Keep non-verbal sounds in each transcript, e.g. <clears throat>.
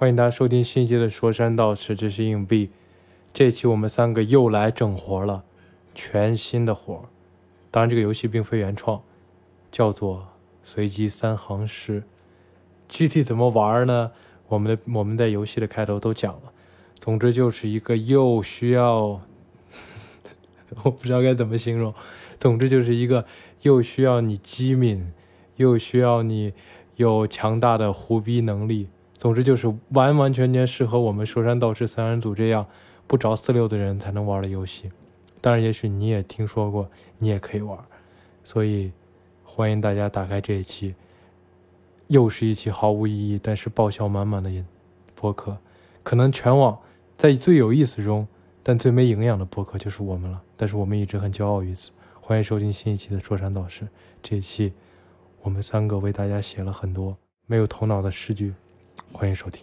欢迎大家收听新一期的说山道士，这是硬币。这期我们三个又来整活了，全新的活。当然，这个游戏并非原创，叫做随机三行诗。具体怎么玩呢？我们的我们在游戏的开头都讲了。总之就是一个又需要，<laughs> 我不知道该怎么形容。总之就是一个又需要你机敏，又需要你有强大的胡逼能力。总之就是完完全全适合我们说山道士三人组这样不着四六的人才能玩的游戏。当然，也许你也听说过，你也可以玩。所以，欢迎大家打开这一期，又是一期毫无意义但是爆笑满满的播客。可能全网在最有意思中，但最没营养的播客就是我们了。但是我们一直很骄傲于此。欢迎收听新一期的说山道士。这一期，我们三个为大家写了很多没有头脑的诗句。欢迎收听。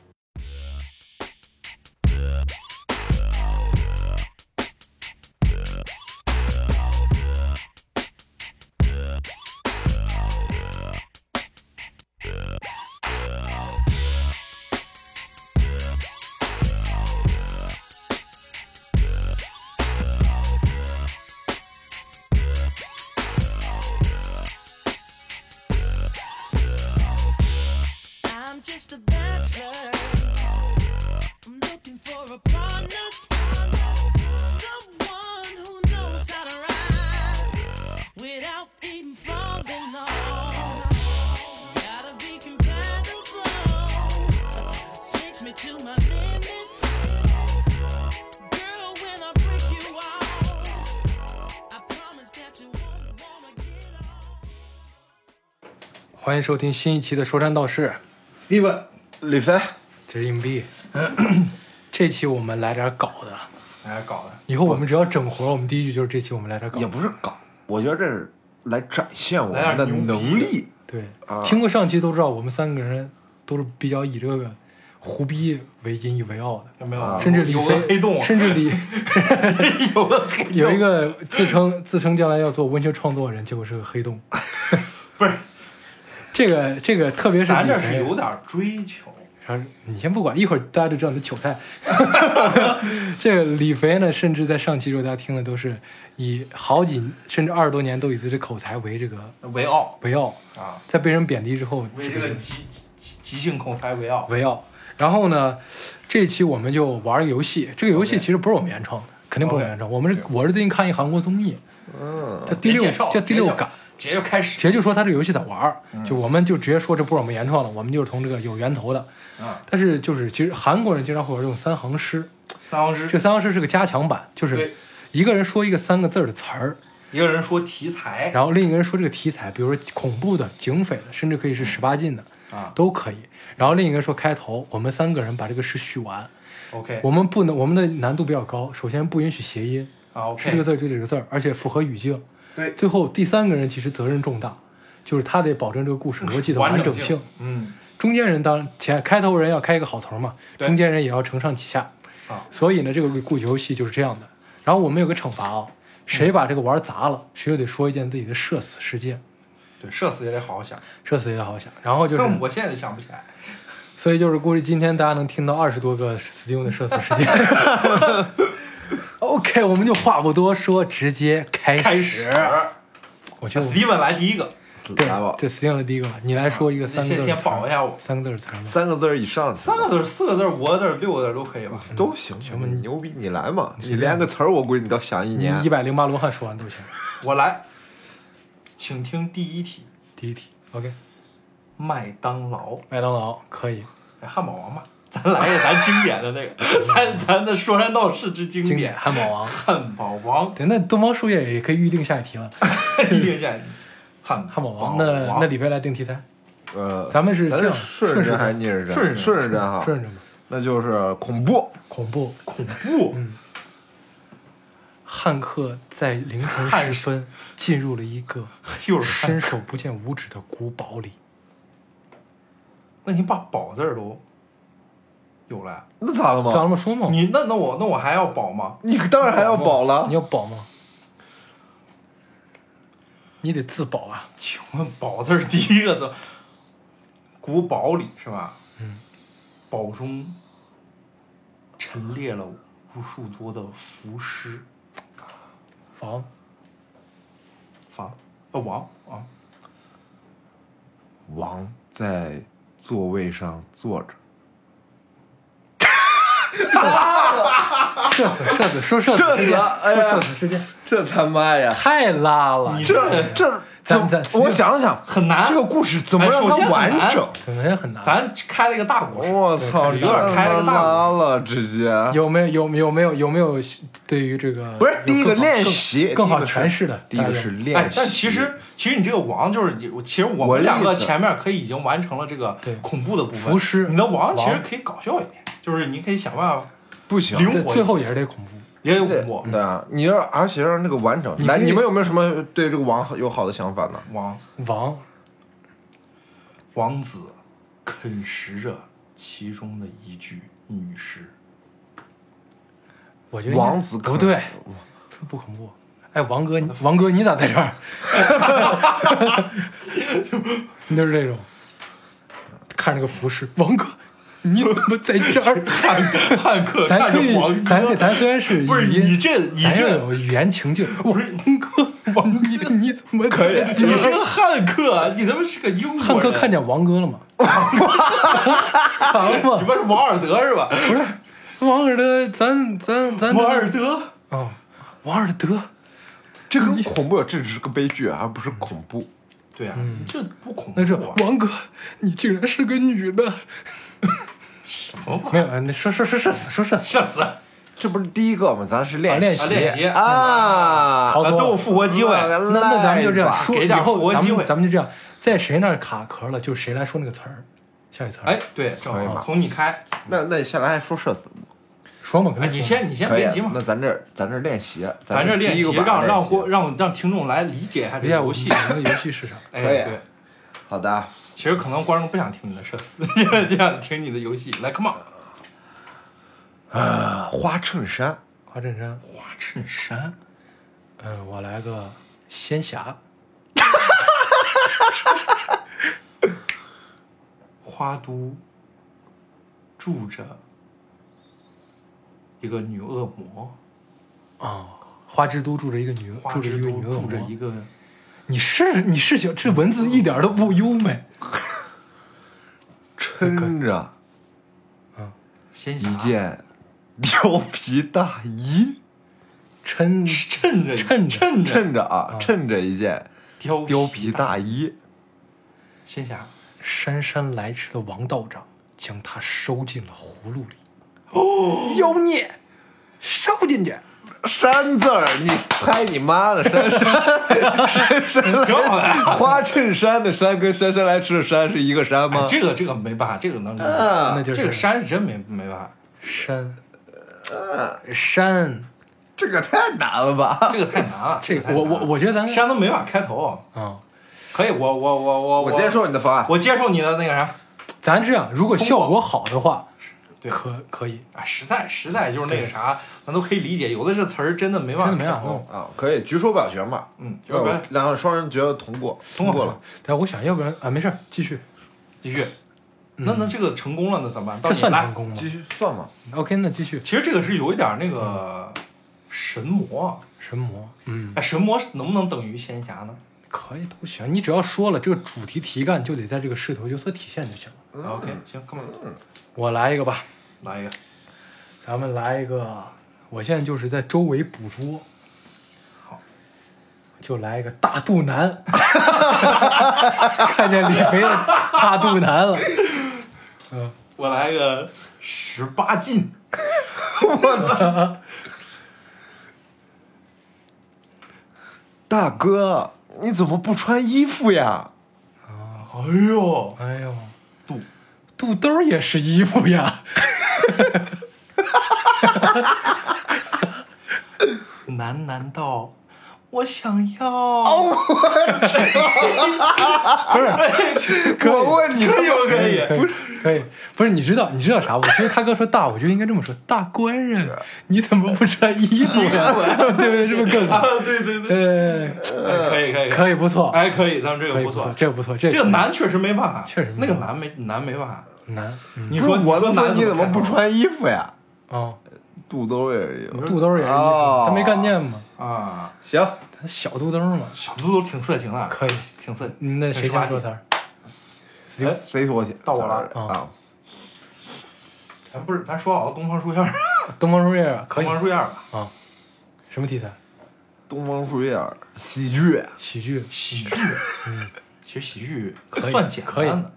迎收听新一期的说山道士，Steven，李飞，这是硬币。<clears throat> 这期我们来点搞的，来点，搞的以后我们只要整活，我们第一句就是这期我们来点搞也。不是搞，我觉得这是来展现我们的能力。对，啊听过上期都知道，我们三个人都是比较以这个胡逼为引以为傲的，有没有？啊甚至李飞，黑洞，甚至李 <laughs> <laughs> 有个黑洞，有一个自称自称将来要做文学创作人，结果是个黑洞。<laughs> 不是，这个这个，特别是咱这是有，点追求。啥你先不管，一会儿大家就知道你的糗菜。<laughs> 这个李肥呢，甚至在上期时候大家听的都是以好几甚至二十多年都以自己的口才为这个为傲为傲，啊，在被人贬低之后，为这个这个即即即兴口才为傲。为傲。然后呢，这一期我们就玩个游戏，这个游戏其实不是我们原创的，肯定不是原创。我们是我是最近看一韩国综艺，嗯，叫第六叫第六感，直接就开始。直接就说他这个游戏咋玩儿，嗯。就我们就直接说这不是我们原创的，我们就是从这个有源头的。啊，但是就是其实韩国人经常会玩这种三行诗，三行诗，这个三行诗是个加强版，就是一个人说一个三个字儿的词儿，一个人说题材。然后另一个人说这个题材，比如说恐怖的、警匪的，甚至可以是十八禁的，啊。都可以。然后另一个人说开头，我们三个人把这个诗续完。，OK。我们不能，我们的难度比较高，首先不允许谐音，啊是这个字儿就这个字儿，而且符合语境。对，最后第三个人其实责任重大，就是他得保证这个故事逻辑的完整整性，嗯，中间人当前开头人要开一个好头嘛，中间人也要承上启下。啊所以呢，这个故事游戏就是这样的。然后我们有个惩罚啊，谁把这个玩砸了，谁就得说一件自己的社死事件，对，社死也得好好想。社死也得好好想。然后就是，我现在就想不起来。所以就是估计今天大家能听到二十多个 Steam 的社死事件。<laughs> <laughs> OK，我们就话不多说，直接开始。开始我觉得我，Steven 来第一个，对来吧，这 Steam 的第一个吧，你来说一个你先先三个字的词儿，保一下我，三个字的词儿。三个字儿以上的三个字儿、四个字儿、五个字儿、六个字儿都可以吧？都行。行吧你牛逼，你来嘛！你连个词儿，我估计你都想一你年一。百零八罗汉说完都行。我来，请听第一题：第一题，OK，麦当劳。麦当劳可以，哎，汉堡王吧，咱来一个咱经典的那个，<laughs> 咱咱的说山道士之经经典典汉堡王。汉堡王，对，那东方树叶也可以预定下一题了。<laughs> 预定下一题汉汉堡王，那那李飞来定题材，呃，咱们是这样顺时针还是逆时针？顺顺时针哈。顺着吧。那就是恐怖。恐怖，恐怖，嗯汉克在凌晨时分进入了一个 <laughs> 又是伸手不见五指的古堡里。那你把宝字儿都有了，那咋了嘛？咋那么说嘛？你那那我那我还要宝吗？你当然还要保你。要保吗？你得自保啊！请问宝字儿第一个字，古堡里是吧？嗯。堡中陈列了无数多的浮尸房房，呃王啊，王在座位上坐着，社死社死说社死社死事件，说哎呀社死事件这他妈呀！太拉了，你这这咱怎咱我想了想，很难这个故事怎么让它完整？怎么也很难。咱开了一个大故事，我操，有点开了个大拉了，直接有没有有有没有有没有对于这个不是第一个练习，更好诠释的？第一个是练习，，哎但其实其实你这个王就是你，其实我们两个前面可以已经完成了这个对恐怖的部分。浮尸你的王其实可以搞笑一点，就是你可以想办法不行，灵活最后也是得恐怖。也有恐怖。对啊，你要而且让那个完整。来，你们有没有什么对这个王有好的想法呢？王王王子啃食着其中的一具女尸，我觉得王子不对，不不恐怖。哎，王哥，你王哥，你咋在这儿？<laughs> 你 <laughs> 就是这种，看着个服饰，王哥，<laughs> <laughs> 你怎么在这儿？汉 <laughs> 汉克咱可以看着王，哥，咱咱虽然是不是你这你这有语言情境。王哥，王哥你怎么可以？你是个汉克，你他妈是个英国人。汉克看见王哥了吗？藏吗你？不是王尔德是吧？不是，王尔德，咱咱咱王尔德，啊，王尔德，这个恐怖，这只是个悲剧，而不是恐怖。对啊，这不恐怖那是啊。王哥，你竟然是个女的。什么玩意没有，那说说说社死，说社死。社死，这不是第一个吗？咱是练练习啊练习啊，好多啊都有复活机会。那那那咱们就这样说，以给点复后咱们活机会咱们就这样，在谁那儿卡壳了，就谁来说那个词儿，下一词儿。哎，，对，正好可以吧从你开。那那下来还说社死，说嘛，哎，肯定说你先你先可以别急嘛那，咱这咱这练习，咱这练习第一个让让让让听众来理解一下这哎呀，我个游戏。我们的游戏是啥？哎，可以对，好的。其实可能观众不想听你的社死，就 <laughs> 就想听你的游戏。来，come on，啊，花衬衫，花衬衫。花衬衫，嗯，我来个仙侠。<laughs> 花都住着一个女恶魔，啊，花之都住着一个女，花住着之都一个女恶魔住着一。个你是你是想这文字一点都不优美。<laughs> 撑着仙侠一件貂皮大衣，<laughs> 衬衬着衬着衬着衬着啊，衬着一件貂貂皮大衣，仙侠，姗姗来迟的王道长将它收进了葫芦里。哦，妖孽，收进去。山字儿，你拍你妈的山 <laughs> 山山山挺好的。花衬衫的山跟姗姗来迟的姗是一个山吗？这个这个没办法，这个能理解。啊那就是这个山是真没没办法，山山，这个太难了吧？这个太难了。这个我我我觉得咱山都没法开头。啊，可以，我我我我我接，受你的方案，我接受你的那个啥。咱这样，如果效果好的话，对可可以，啊，实在实在就是那个啥，咱都可以理解。有的这词儿真的没办法真的没法弄。啊，可以举手表决嘛？嗯，要不然然后双人觉得通过，通过了。。但我想要不然啊，没事儿，继续，继续。那那这个成功了，那怎么办？到这你来算成功吗继续算嘛？？OK，那继续。其实这个是有一点那个神魔，神魔，嗯，哎，神魔能不能等于仙侠呢可以都行，你只要说了这个主题题干，就得在这个势头有所体现就行了。？OK，行，come on，我来一个吧，来一个。咱们来一个，我现在就是在周围捕捉，好，就来一个大肚腩，<laughs> 看见李肥的大肚腩了，嗯我来个十八禁，我操。大哥，你怎么不穿衣服呀？啊。哎呦，哎呦，肚。肚兜也是衣服呀，难难道我想要？我问你，可以不可以？不是可以，不是你知道你知道啥我？其实他哥说大，我就应该这么说，大官人，<laughs> 你怎么不穿衣服呀？对不对？是不是更啊好？，对 <laughs> 对对，呃，可以可以可以不错，哎，可以，咱们这个不错，，这个不错，这这个难确实没办法，确实那个办难没难没办法。男，嗯你说我都说男你怎么不穿衣服呀？啊，肚兜也是有。肚兜也是衣服，哦他没看见吗？啊？行，他小肚兜嘛。小肚兜挺色情的，可以挺色。嗯那谁先说词儿？谁，谁说去到我了啊？咱不是咱说好了东方树叶儿，<laughs> 东方树叶可以东方树叶儿吧？什么题材？东方树叶喜剧，喜剧。喜剧，嗯，其实喜剧可算简单的。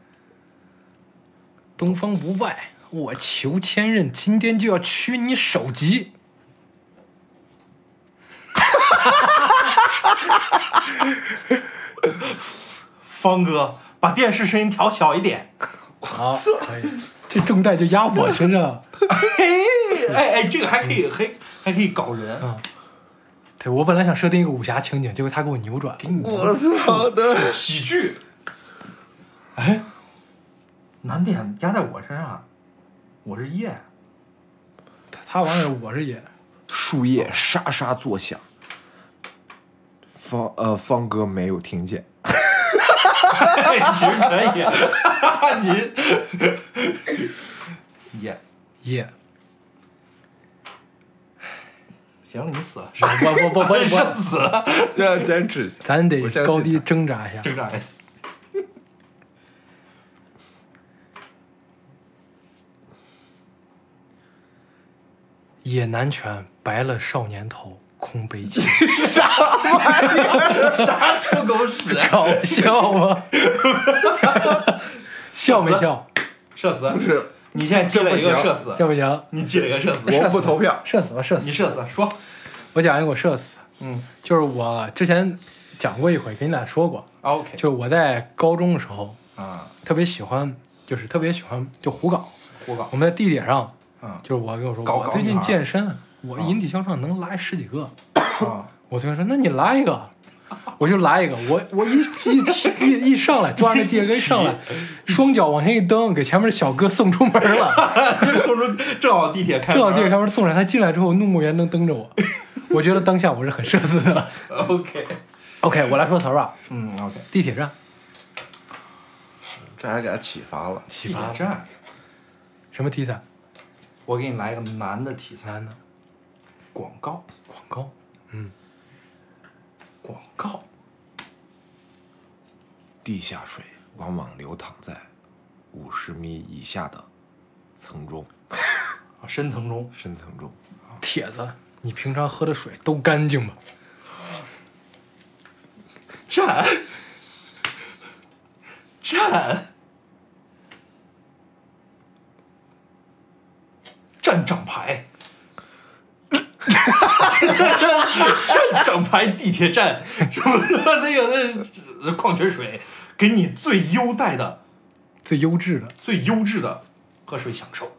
东方不败，我裘千仞，今天就要取你首级。方哥，把电视声音调小一点。好，可以。这重担就压我身上。嘿，哎哎，这个还可以，还还可以搞人。嗯对我本来想设定一个武侠情景，结果他给我扭转。给你我操的！<laughs> 喜剧。哎，难点压在我身上，我是叶。他他玩意儿，我是叶。树叶沙沙作响，方呃方哥没有听见。<laughs> <laughs> 其实可以，<laughs> 你叶。野。行了，你死了，我我我我是我，死了，要坚持，咱得我相信高低挣扎一下。挣扎野男拳白了少年头，空悲泣。啥玩意儿？啥臭狗屎？搞笑吗？笑没笑？社死！不是你现在记了一个社死，这不行？你记了一个社死，我不投票。射死吧，射死！你社死说，我讲一个我射死，嗯就是我之前讲过一回，跟你俩说过，，OK，就是我在高中的时候啊，特别喜欢，就是特别喜欢就胡搞。胡搞我，们在地铁上，嗯就是我跟我说，我最近健身，我引体向上能拉十几个。啊，<laughs> 我同学说，那你来一个。我就来一个，我我一一提一一上来，抓着 <laughs> 地铁根一上来，双脚往前一蹬，给前面的小哥送出门了。<laughs> 送出正好地铁开门，正好地铁开门送来，他进来之后怒目圆睁瞪着我，我觉得当下我是很社死的。OK，OK，我来说词儿吧。嗯，OK，地铁站这还给他启发了。启发站，什么题材？我给你来一个难的题材，男的。广告，广告，嗯。广告，地下水往往流淌在五十米以下的层中、<laughs> 啊深层中，深层中。铁子，你平常喝的水都干净吗？站，站，站长牌，<laughs> 站长牌地铁站，什么那个那矿泉水，给你最优待的、最优质的，最优质的喝水享受。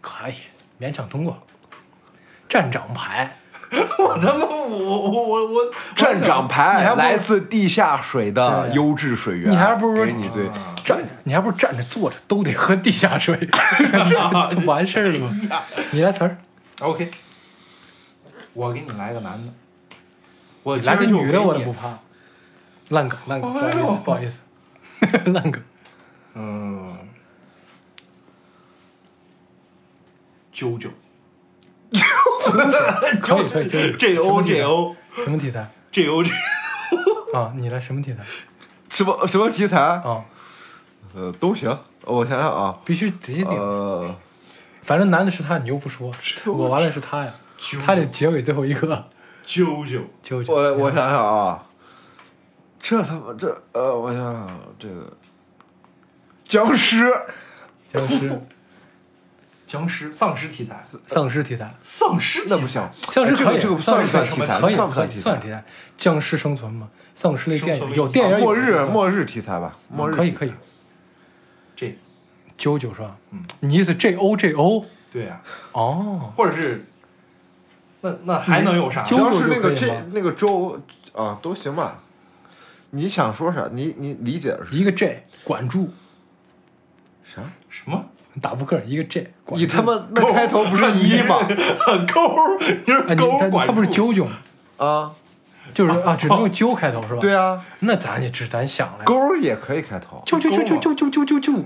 可以勉强通过。站长牌，<laughs> 我他妈我我我我站长牌来自地下水的优质水源，你还不如说给你最站着，你还不如站着坐着都得喝地下水，<laughs> 就完事儿了吗？你来词儿，OK，我给你来个男的，我来个女的我都不怕。怕。烂梗，烂梗，不好意思，不好意思，<laughs> 烂梗。嗯，啾啾 <laughs> 可以可以，就是 J O J O 什么题材 J O J，啊？<laughs> 你来什么题材什么什么题材？啊？呃，都行。我想想啊，必须得定，呃，反正男的是他，你又不说，我完了是他呀，他得结尾最后一个。啾啾舅舅，我我想想啊，这他妈这呃，我想想这个僵尸，僵尸，僵尸丧尸题材，丧尸题材，丧尸那不行，僵尸可以，哎这个这个算不算题材？可以，可以算不算题材？算题材？僵尸生存嘛，丧尸类电影有电影末日末日题材吧，末日可以可以。这九九是吧？嗯，你意思 J O J O？对呀，哦，或者是那那还能有啥？啾僵尸那个这那个周啊都行吧。你想说啥？你你理解的是一个 J 管住，啥？什么？打扑克一个 J，你他妈那开头不是 <laughs> 一吗？勾儿，你是勾他他不是住九九吗？啊，就是啊，只能用啾开头是吧？<laughs> 对，啊，那咱也只咱想了，勾儿也可以开头。啾啾啾啾啾啾啾啾啾。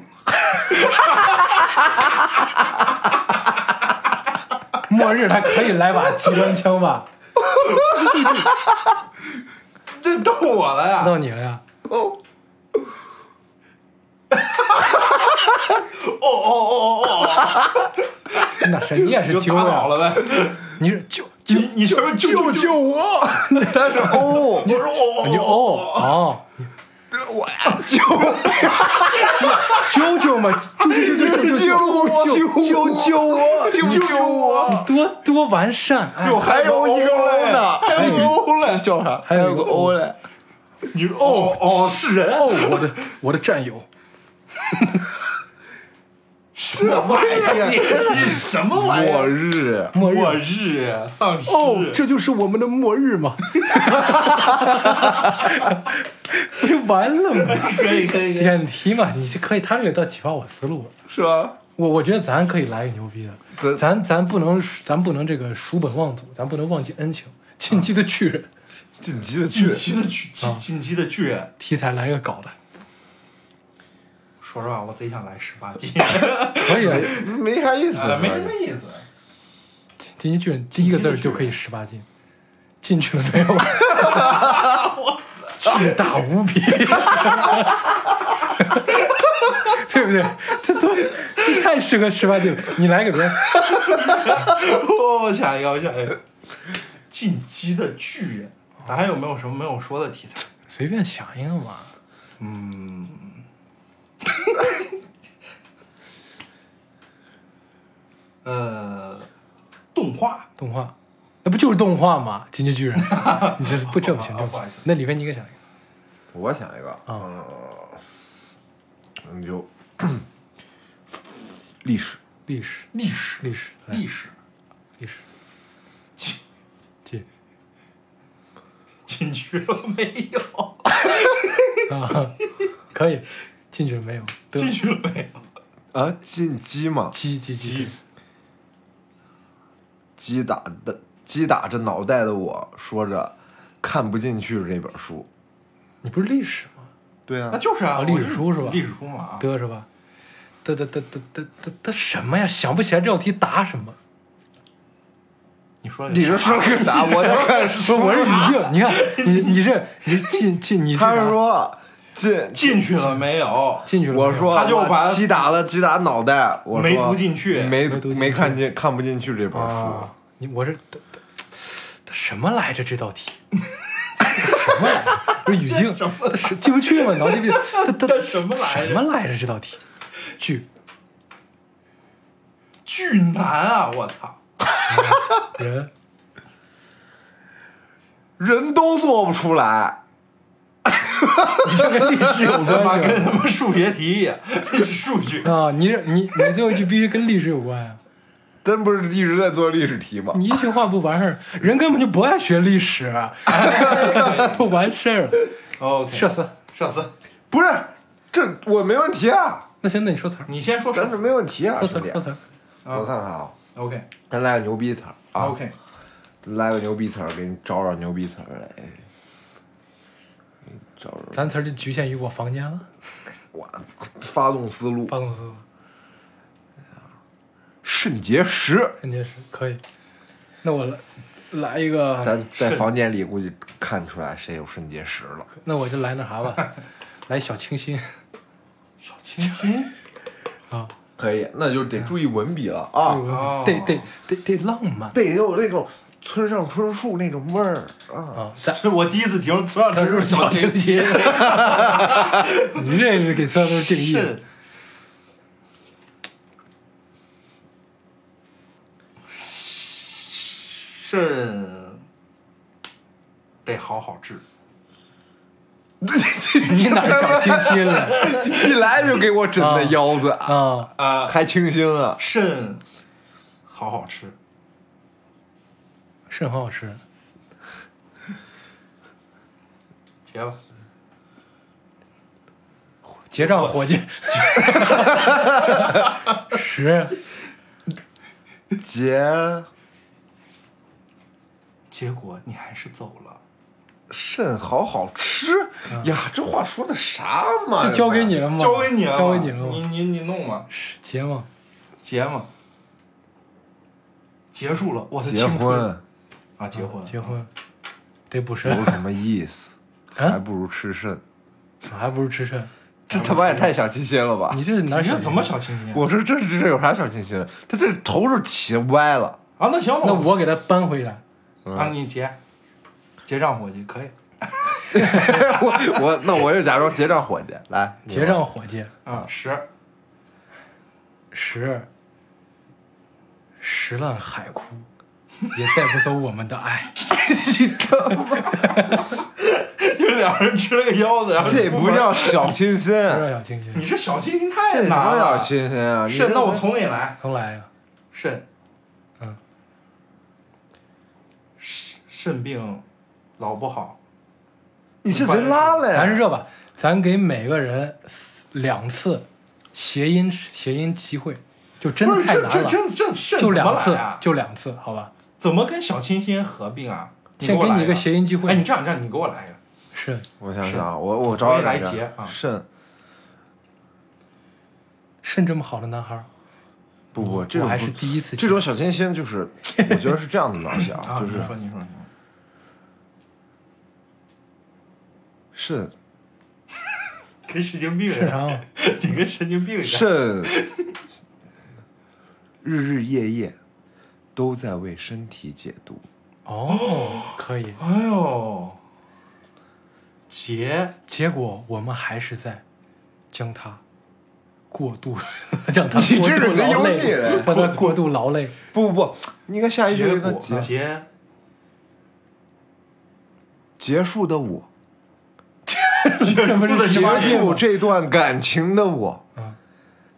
末日他可以来把机关枪吧？<laughs> 这逗我了呀！到你了呀？哦，哦哦哦哦哦，<laughs> 那是你也是就啾呀？打倒了呗。你是救你你是不是救救救我！但是哦，我说哦你哦哦，我呀，救啾啾嘛，啾啾啾啾啾啾啾救我！救救我！多多完善，哎就还有一个欧呢，还有一个欧嘞，叫啥？还有一个个欧嘞。你说哦哦是人哦，我的我的战友，什么玩意儿？你你什么玩意末儿？日，末末日。日丧尸哦，这就是我们的末日嘛！不 <laughs> 就完了吗？可以可以。点题嘛，你这可以，他这个倒启发我思路了。是吧？我我觉得咱可以来个牛逼的，咱咱咱不能咱不能这个叔本忘祖，咱不能忘记恩情。进击的巨人晋级的近去，期的巨近近期的巨人，题材来个搞的，说实话，我贼想来十八禁，<laughs> 可以啊。没啥意思，呃没什么意思。进击巨人第一个字儿就可以十八禁，进去了没有？<laughs> 我巨大无比，<laughs> 对不对？这都这太适合十八禁了。你来个别的，我想一个，我想一个，进击的巨人，咱还有没有什么没有说的题材？随便想一个嘛。<laughs> 呃，动画，动画，那不就是动画吗？进击巨人，<laughs> 你这不这不行，这不好意思。那里边你给想一个，我想一个，啊。嗯，你就历史，历史，历史，历史，来历史，历史，进进进去了没有？<laughs> 啊，可以，进去了没有？得进去了没有？啊，进击嘛，击击击，击打的击打着脑袋的我说着看不进去这本书。你不是历史吗？对啊那，就是啊，啊历史书是吧历史书嘛啊。得是吧？得得得得得得得什么呀？想不起来这道题答什么？你说你是说个啥？我在看书。<laughs> 我是语境，你看你你这你进进你是他是说进进去了没有？进去了？我说他就把击打了击打脑袋，我说没读进去没没读没看进看不进去这本书啊。，你我是什么来着？这道题 <laughs> 什么来着？不是语境，他是进不去吗？脑筋里他他他什么来着什么来着？这道题巨巨难啊！我操！人人都做不出来，你这跟历史有关系 <laughs> 跟什么数学题一样，数学。啊？你这你你最后一句必须跟历史有关呀、咱不是一直在做历史题吗？你一句话不完事儿，人根本就不爱学历史，<laughs> 不完事儿。OK，社死，社死，不是，这我没问题啊，那行，那你说词儿，你先说词儿。咱是没问题啊，说词儿，兄弟说。词儿。我看看啊，OK 咱来个牛逼词儿啊 OK，来个牛逼词儿，给你找找牛逼词儿来。咱词儿就局限于我房间了，<laughs> 我，发动思路，发动思路肾结石。肾结石可以。那我来来一个，咱在房间里估计看出来谁有肾结石了。那我就来那啥吧，<laughs> 来小清新小清新。<laughs> 啊，可以，那就得注意文笔了啊，哦得得得得浪漫得有那种村上春树那种味儿啊。<laughs> 是我第一次听村上春树是小清清新，<laughs> 你这是给村上春树定义。肾肾得好好治。<laughs> 你哪小清新了一来就给我整的腰子，啊？啊，还清新啊！肾好好吃。肾很好吃，结吧，结账伙计，十结结果你还是走了。肾好好吃呀，这话说的啥嘛？就交给你了吗？交给你了嘛，交给你了吗？你你你弄嘛，结吗？结嘛，结束了，我的青春婚啊，结婚，结婚得补肾有，什么意思？<laughs> 啊还不如吃肾。还不如吃肾。这他妈也太小清新了吧！你这哪想你这怎么小清新？我说这这这有啥小清新的？他这头是起歪了。啊，那行，那我给他搬回来。啊，你结结账伙计可以 <laughs> 我我那我就假装结账伙计来结账伙计啊，十十十了海枯，也带不走我们的爱。<laughs> 就两人吃了个腰子，然后这不叫小清新，不这让小清新，你这小清新太什么难了。小清新啊？那我重给你来，重来呀！肾，嗯，肾肾病老不好，你这贼拉了呀！咱是这吧，咱给每个人两次谐音谐音机会，就真不是这这的太难了，这这肾怎么就两次？就两次，好吧？怎么跟小清新合并啊？先给你一个谐音机会。哎，你这样这样，你给我来一个。是。我想想啊，我我找你来结啊。肾肾这么好的男孩儿，不不，这种还是第一次见。这种小清新，就是我觉得是这样子描写啊，<laughs> 啊，就是你说你说你说，肾跟神经病似的，？<laughs> 你跟神经病一样。肾日日夜夜都在为身体解毒。哦，可以。哎呦，结结果我们还是在将它过度，让它过度劳累腻嘞，让它过度劳累。不不不，你应该下一句结果有一个结结结束的我，<laughs> 结束这段感情的我，嗯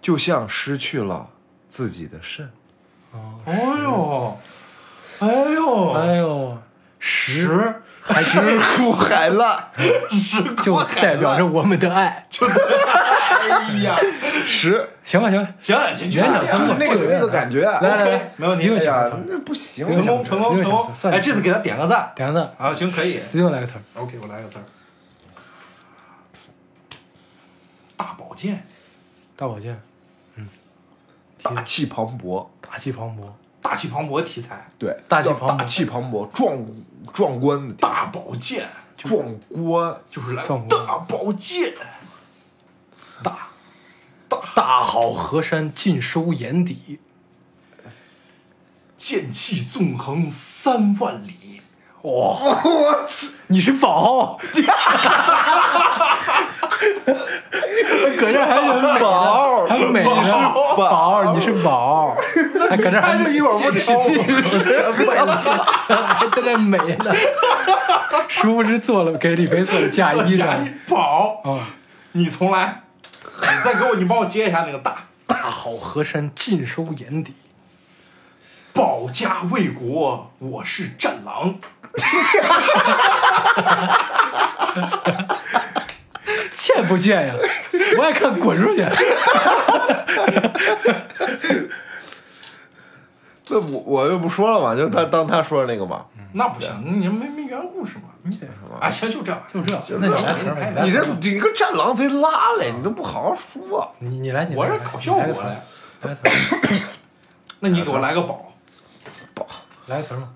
就像失去了自己的肾。哎呦，哎呦，哎呦，十。十还石苦海了，十就代表着我们的爱。就哎呀，十。行吧行吧，行，这园长就是通过那个那个感觉。来来来，没问题哎呀那不行，成功成功成功！哎，这次给他点个赞。点个赞，啊，行可以。死定来个词儿。OK，我来个词儿，大保健，大保健，大气磅礴，大气磅礴，大气磅礴题材，对，大气磅礴。大气磅礴，壮壮观的大宝剑。壮观，就是来大保健，大。大好河山尽收眼底。剑气纵横三万里。哇！你是宝，<laughs> 搁这还有美宝，还美你宝宝，你是宝，还搁这还看着一会儿不挑还在这美呢，殊不知做了给李飞做了嫁衣的。宝，啊，你重来，你再给我，你帮我接一下那个大。大好河山尽收眼底。保家卫国，我是战狼。贱不贱呀？我爱看滚出去！那我我又不说了嘛，就他当他说的那个嘛。那不行，你没没原故事嘛？啊，行，就这样，就这，那你来词儿，你这你个战狼贼拉嘞，你都不好好说。你你来，你来我是搞效果你来个词儿的。来词儿，那你给我来个宝，宝来个词儿嘛。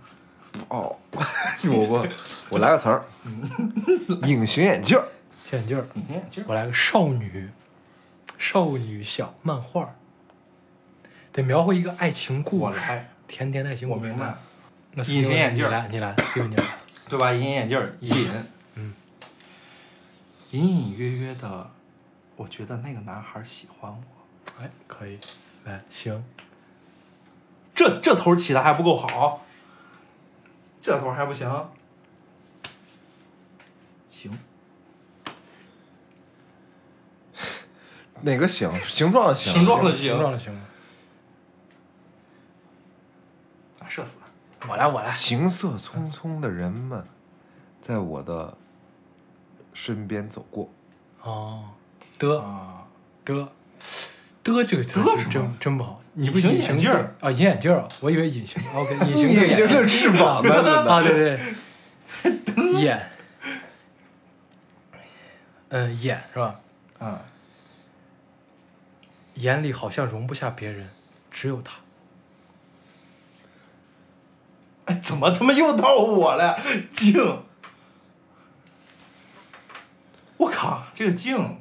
哦，<laughs> 我我我来个词儿，<laughs> 隐形眼镜儿。小眼镜儿，隐形眼镜儿我来个少女，少女小漫画儿，得描绘一个爱情故事，我来，甜甜的爱情故事。我明白。那隐形眼镜儿你来，你来。<laughs> 对吧？隐形眼镜儿隐，嗯，隐隐约约的，我觉得那个男孩喜欢我。哎，可以，来，行，这这头起的还不够好，这头还不行。行，哪个形？形状的形？形状的形，形状的形。啊，射死。我来，我来。行色匆匆的人们，在我的身边走过。哦，的啊，的的这个词是真真不好。你不隐形隐形眼镜儿啊？隐形眼镜儿啊，我以为隐形。OK，隐形隐形的眼翅膀呢？<laughs> 啊，对对对，<laughs> 眼嗯，眼是吧？嗯，眼里好像容不下别人，只有他。哎，怎么他妈又到我了？静，我靠，这个静，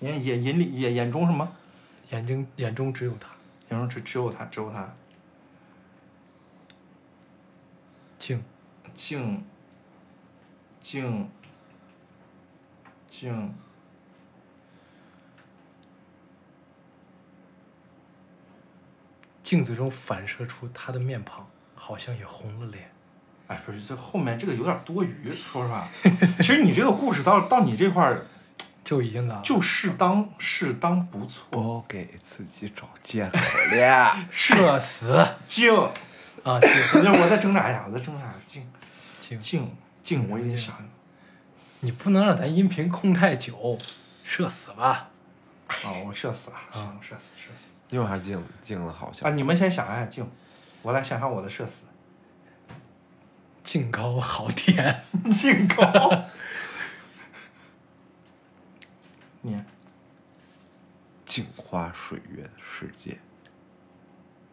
眼眼眼里眼眼中什么？眼睛眼中只有他，眼中只只有他，只有他。静静，静，静，镜子中反射出他的面庞，好像也红了脸。哎，不是，这后面这个有点多余，说实话。<laughs> 其实你这个故事到到你这块儿就已经拿了，就适当适当不错。我给自己找借口了。<laughs> 社死静，啊！静那我再挣扎一下，我再挣扎一下。静，静，静，静，我已经想了。你不能让咱音频空太久，社死吧。哦，我社死了，行，社死，社死。又还静静了，好啊，你们先想一下静，我来想想我的社死。静高好甜，<laughs> 静高，你镜花水月的世界。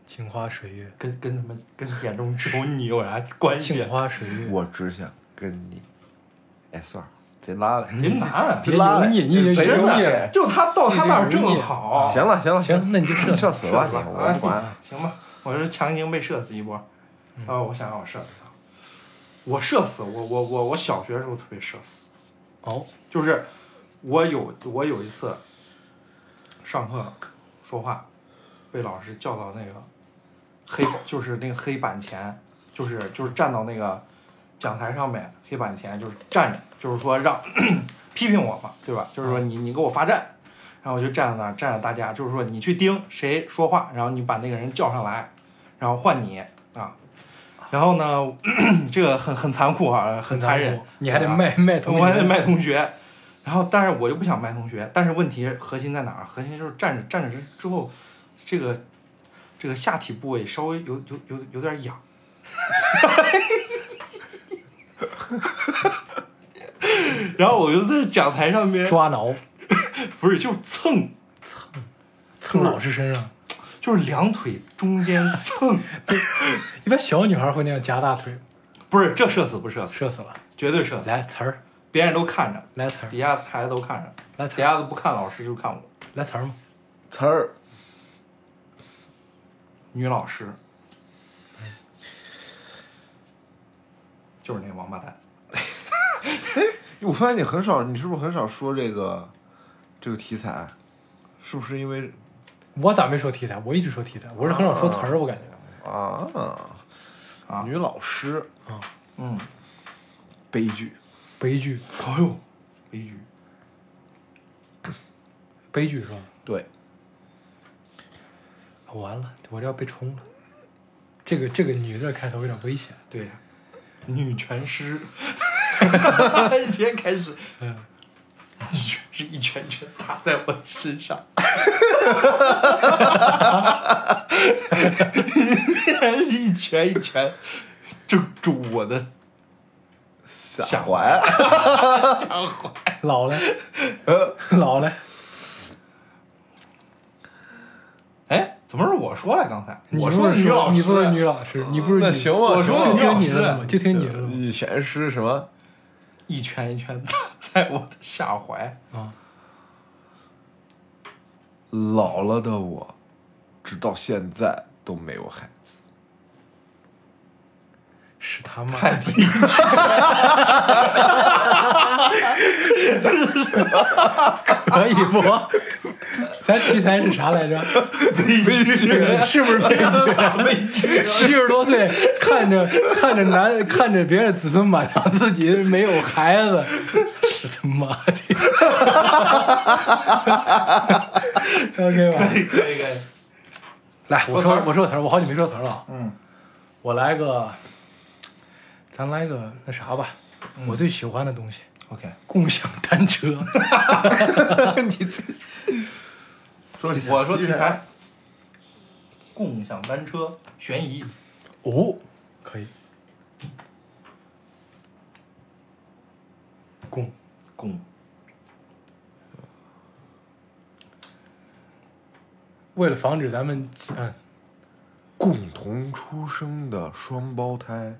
镜花水月，跟跟他们跟眼中只有你有啥关系？镜花水月。我只想跟你。哎，算了，别拉了。别难，别拉了，你你真的，就他到他那儿正好。行了行了行那你就射死射死吧，你我不管。行吧，我是强行被射死一波。啊，我想让，我射死，我射死，我我我我小学的时候特别社死，哦，就是我有我有一次上课说话，被老师叫到那个黑就是那个黑板前，就是就是站到那个讲台上面黑板前，就是站着，就是说让 <clears throat> 批评我嘛，对吧？就是说你你给我罚站，然后我就站在那儿站着，大家就是说你去盯谁说话，然后你把那个人叫上来，然后换你啊。然后呢，<clears throat> 这个很很残酷啊，很残忍酷，你还得卖卖同学，我还得卖同学。然后，但是我又不想卖同学，但是问题核心在哪儿？核心就是站着站着之之后，这个这个下体部位稍微有有有有点痒。<laughs> 然后我就在讲台上面，抓挠，<laughs> 不是就是蹭，蹭蹭老师身上。就是两腿中间蹭，<laughs> 一般小女孩会那样夹大腿，不是这社死不社死，射死了。绝对社死。来词儿，别人都看着，来词儿，底下孩子都看着，来词儿，底下都不看老师就看我。来词儿吗？词儿，女老师，就是那个王八蛋。<laughs> 我发现你很少，你是不是很少说这个这个题材？是不是因为我咋没说题材？我一直说题材，我是很少说词儿，我感觉。啊啊女老师啊嗯，悲剧，悲剧，哎呦，悲剧。<coughs> 悲剧是吧？对，啊完了，我这要被冲了。这个这个女的开头有点危险。对呀，女拳师，<laughs> 一天开始，嗯，女拳师一拳拳打在我的身上，<laughs> 一拳一拳正中我的下下怀，下怀。<laughs> 老了，呃老了，哎，怎么是我说了？刚才你我说的女老师，你不是女老师，你不是女那行吧我行吧就听你的了？就听你的了吗？女拳师什么？一拳一拳打在我的下怀。啊，老了的我，直到现在都没有孩子。是他妈看的，第一可以不？咱题材是啥来着？悲剧，是不是悲剧？七十多岁看着看着男看着别人子孙满堂，自己没有孩子，是他妈的。OK 吧？可以可以可以。来，我说我说词儿，我好久没说词儿了。嗯，我来个，咱来个那啥吧我最喜欢的东西 ok 共享单车 <laughs> 你自己 <laughs> 说我说题材。共享单车悬疑哦可以。共共。为了防止咱们嗯。共同出生的双胞胎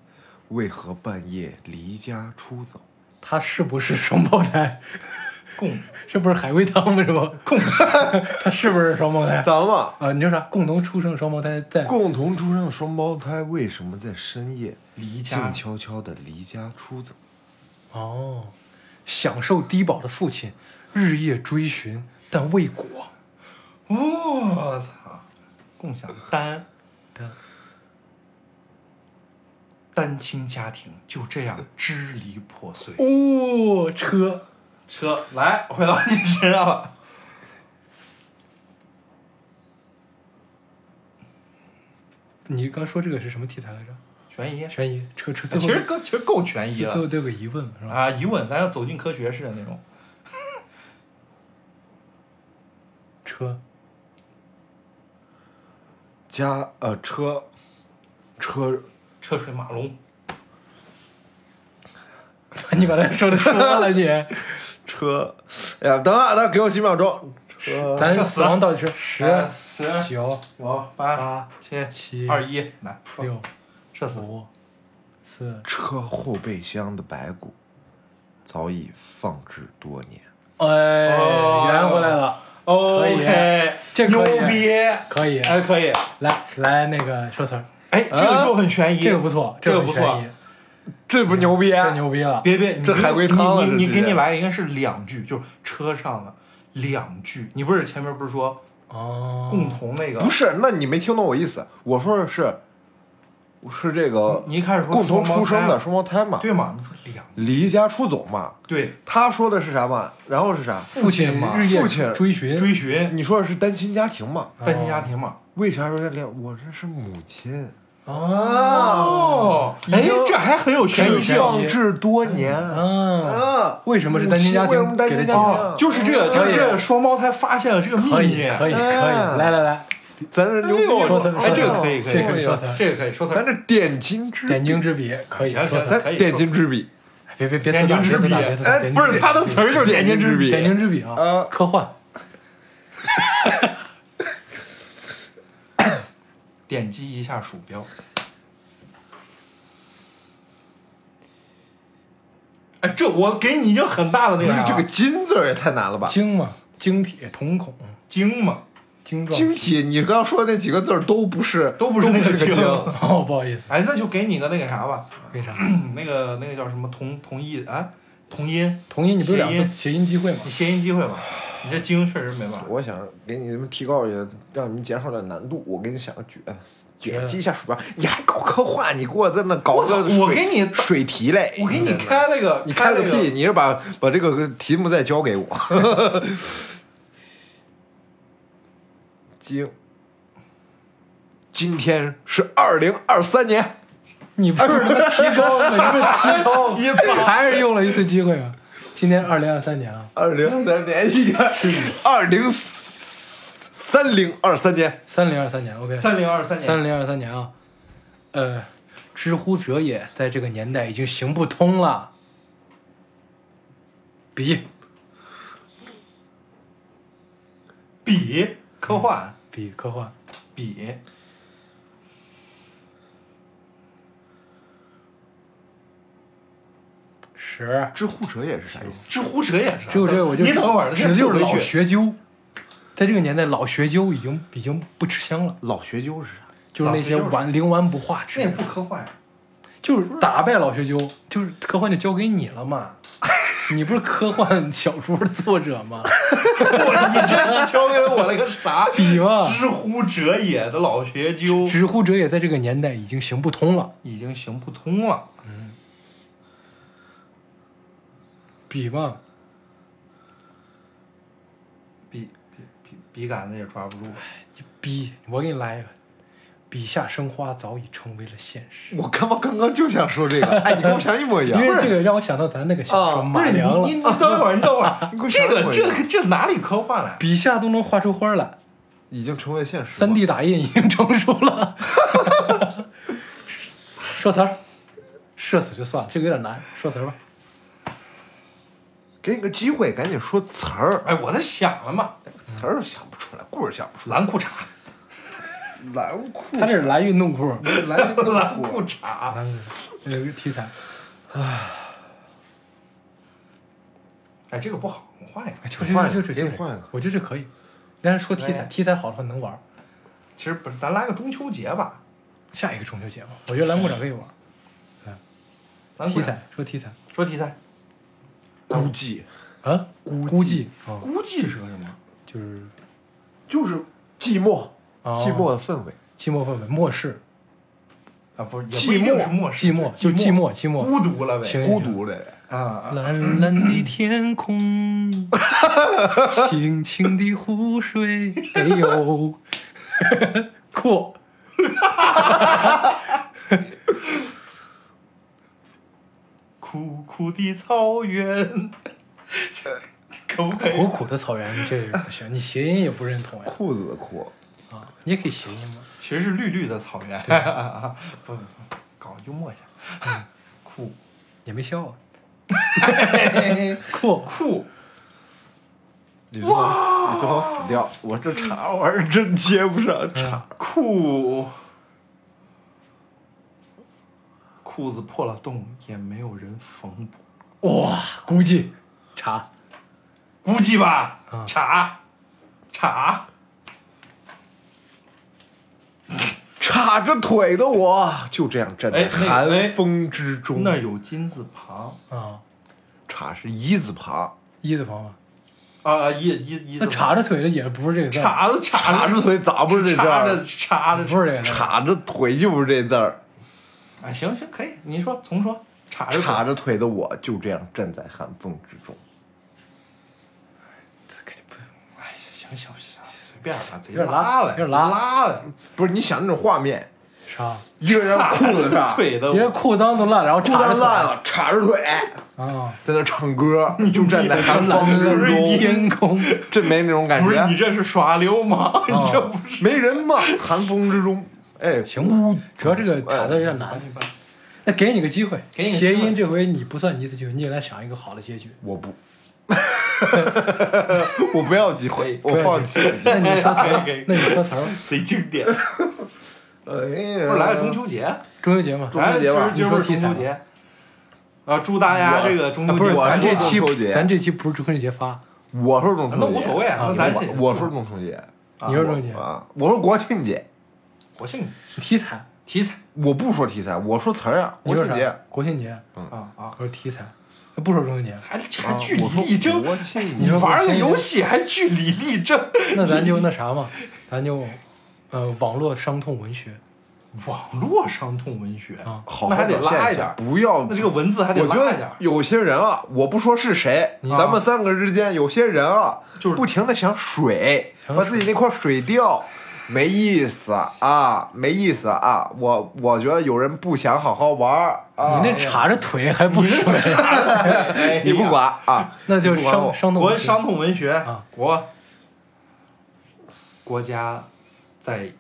为何半夜离家出走？他是不是双胞胎？<laughs> <laughs> 共这不是海龟汤吗？这不共 <laughs> 他是不是双胞胎？咋了嘛？啊，你说啥？共同出生的双胞胎在共同出生的双胞胎为什么在深夜离家静悄悄的离家出走？哦，享受低保的父亲日夜追寻，但未果。我操，共享单单单亲家庭就这样支离破碎。哦，车车来回到你身上了，你刚说这个是什么题材来着？悬疑。悬疑车车其实够其实够悬疑了最后都有个疑问是吧？啊！疑问，咱要走进科学似的那种。<laughs> 车家呃车车车水马龙，<laughs> 你把他说的说了你，<laughs> 车，哎呀，等啊，等给我几秒钟。车咱死亡倒计时十十九九八八七七二一，来六射死。五四。车后备箱的白骨早已放置多年。哎，哦圆回来了，可以 OK，这可以牛逼，可以。哎，可以，来来，那个说词儿，哎，这个就很悬疑，这个不错，这个不错这不牛逼？这牛逼了。别别，你这海龟汤了你你你给你来应该是两句，就是车上的两句。你不是前面不是说哦，共同那个？不是，那你没听懂我意思。我说的是，是这个你一开始说共同出生的双胞胎嘛，对嘛？你说两离家出走嘛。对他说的是啥嘛？然后是啥？父亲嘛日夜父亲追寻，追寻你说的是单亲家庭嘛？单亲家庭嘛？为啥说这两？我这是母亲哦，哦，哎，这还很有悬疑性有。放置多年嗯，啊！为什么是单亲家庭给的解么单亲家庭释？哦，就是这个，就是这个双胞胎发现了这个秘密，可以，可以，可以，哎来来来，咱这牛逼哎呦说词哎，这个可以，可以，这可以这个可以说词。咱这点睛之点睛之笔，可以，行行说词可以咱点睛之笔，别别别点睛之笔别自大，别自大，哎不是他的词儿就是点睛之笔。点睛之笔啊呃，科幻，点击一下鼠标。哎，这我给你已经很大的那个是这个金字儿也太难了吧？晶嘛，晶体、瞳孔、精嘛，晶状晶体，你刚说那几个字儿都不是，都不是那个晶晶。<laughs> 哦，不好意思，哎，那就给你个那个啥吧，为啥？<clears throat> 那个那个叫什么同同义啊，同音，同音你不是两谐音次谐音机会吗你？谐音机会吧？你这晶确实没办法。我想给你们提高一下，让你们减少点难度。我给你想个绝，点击一下鼠标，你还搞科幻？你给我在那搞我我给你水题嘞！我给你开了个，你开了开个屁！你是把把这个题目再交给我。<laughs> 今今天是二零二三年，你不是提高了？你不是提高吗，<laughs> 还是用了一次机会啊？今天二零二三年啊，二零二三年一个二零三零二三年，三零二三年，OK，三零二三年，三零二三年啊，呃，知乎者也在这个年代已经行不通了。比。比？科幻比科幻，比十，知乎者也是啥意思？知乎者也是。只有这个我就你等会儿，指的就是老学。学究，在这个年代，老学究已经已经不吃香了，老学究是啥？就是那些老学究顽灵顽不化之那也，不科幻。就是打败老学究，就是科幻就交给你了嘛。<laughs> 你不是科幻小说的作者吗？<laughs> 我你这交给我了个啥？<laughs> 比嘛，知乎者也的老学究知乎者也在这个年代已经行不通了。已经行不通了。嗯比嘛，笔笔笔笔杆子也抓不住。你逼我给你来一个，笔下生花早已成为了现实。我他妈刚刚就想说这个，哎，你跟我想一模一样 <laughs> 因。为这个让我想到咱那个小说啊马不是你良了你，你等会儿，你等会儿，<laughs> 这个这个这哪里科幻了？笔下都能画出花来，已经成为现实。三 D 打印已经成熟了。<laughs> 说词儿，社死就算了，这个有点难，说词儿吧。给你个机会，赶紧说词儿。哎，我在想了嘛，词儿想不出来，故事想不出来。蓝裤衩，蓝裤，他这是蓝运动裤，蓝裤蓝裤衩，蓝裤那个题材，哎，这个不好，我换一个。哎就这换一个就这这给你换一个。我觉得这可以。但是说题材，哎。题材好的话能玩儿。其实不是，咱来个中秋节吧。下一个中秋节吧，我觉得蓝裤衩可以玩儿。蓝裤衩题材说题材。说题材，估计。啊，估估计啊，估计是个什么？就是。就是寂寞，啊寂寞的氛围。寂寞氛围，末世，啊，不是，寂寞是末世，寂寞就寂寞，寂寞，孤独了呗。行孤独了，啊啊，蓝蓝的天空，清清的湖水，哎呦，<laughs> 酷，<laughs> 苦苦的草原，可不可以？苦苦的草原，这是不行，你谐音也不认同呀。<laughs> 裤子的裤，啊，你也可以谐音吗，其实是绿绿的草原。<laughs> 不不不，搞幽默一下。酷。也没笑啊，酷，酷，你最好你最好死掉。我这茬玩意儿真接不上茬。酷，裤子破了洞也没有人缝补，哇，估计查。估计吧啊，查查，叉着腿的我就这样站在寒哎风之中。那有金字旁。啊，叉是一字旁，一字旁吗，啊，一一一字那旁叉着腿的也不是这个字儿，叉子叉叉着腿咋不是这字叉着儿？叉着。不是这个字，叉着腿就是这字儿。啊，行行可以，你说重说，叉着叉着腿的我就这样站在寒风之中。这肯定不，哎行行，有点拉拉了，有点拉拉了，不是你想那种画面，啥？一个人裤子上 <laughs> 腿的别人裤裆都烂，然后裤裆烂了，叉着腿啊，在那唱歌，就站在寒风之中，天空，<laughs> 真没那种感不是你。这是耍流氓，<laughs> 你这不是。没人吗，寒风之中，哎，行吧，主要这个查的有点难。那给你个机会，给你个机会谐音这回你不算你一次机会，你也来想一个好的结局。我不，<laughs> 我不要机会，我放弃了。那你说词儿 <laughs> 那你说词儿。贼经典。哎呀，不是来个中秋节，中秋节嘛，中秋节吧哎今儿今儿不是中秋节，啊，祝大家这个中秋啊不是节咱这期中秋节。咱这期不是中秋节发，我说中秋节，那无所谓，啊那咱我说中秋节。你说中秋节。啊，我说国庆节，国庆。题材，题材。我不说题材，我说词儿啊，你说啥？国庆节。？国庆节，啊啊，我说题材，不说中秋节，还还啊据理力争，你玩个游戏还据理力争，<laughs> 那咱就那啥嘛，咱就呃网络伤痛文学网络伤痛文学啊好那还得拉一点，不要那这个文字还得拉一点得。有些人啊，我不说是谁，你咱们三个之间有些人啊，就是不停的想水，想把自己那块水掉，<laughs> 没意思啊，没意思啊。我我觉得有人不想好好玩儿啊，你那叉着腿还不水，哎 <laughs> 你不管啊，那就伤伤痛文学。国伤痛文学啊，国国家在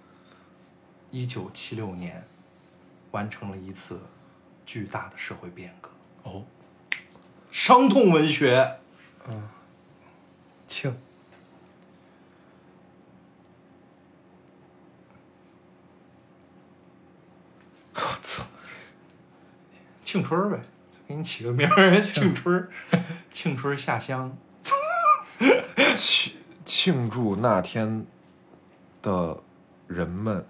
一九七六年完成了一次巨大的社会变革。哦，伤痛文学，庆庆春儿呗，给你起个名儿，庆春儿，<laughs> 庆春儿下乡。<laughs> 庆庆祝那天的人们，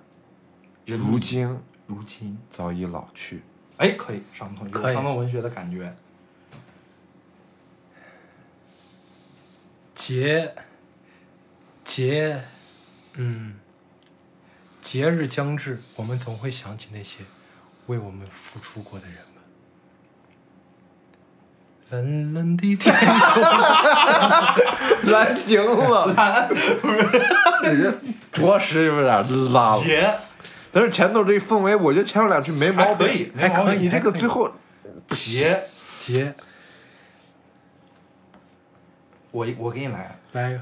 人如今如今，早已老去。哎，可以伤痛，有可以伤痛文学的感觉。节节，嗯，节日将至，我们总会想起那些为我们付出过的人们。蓝蓝的天空，蓝 <laughs> 屏了，你这着实有点拉了。节但是前头这氛围，我觉得前头两句没毛病，还可以，你这个最后节，节我我给你来，来一个，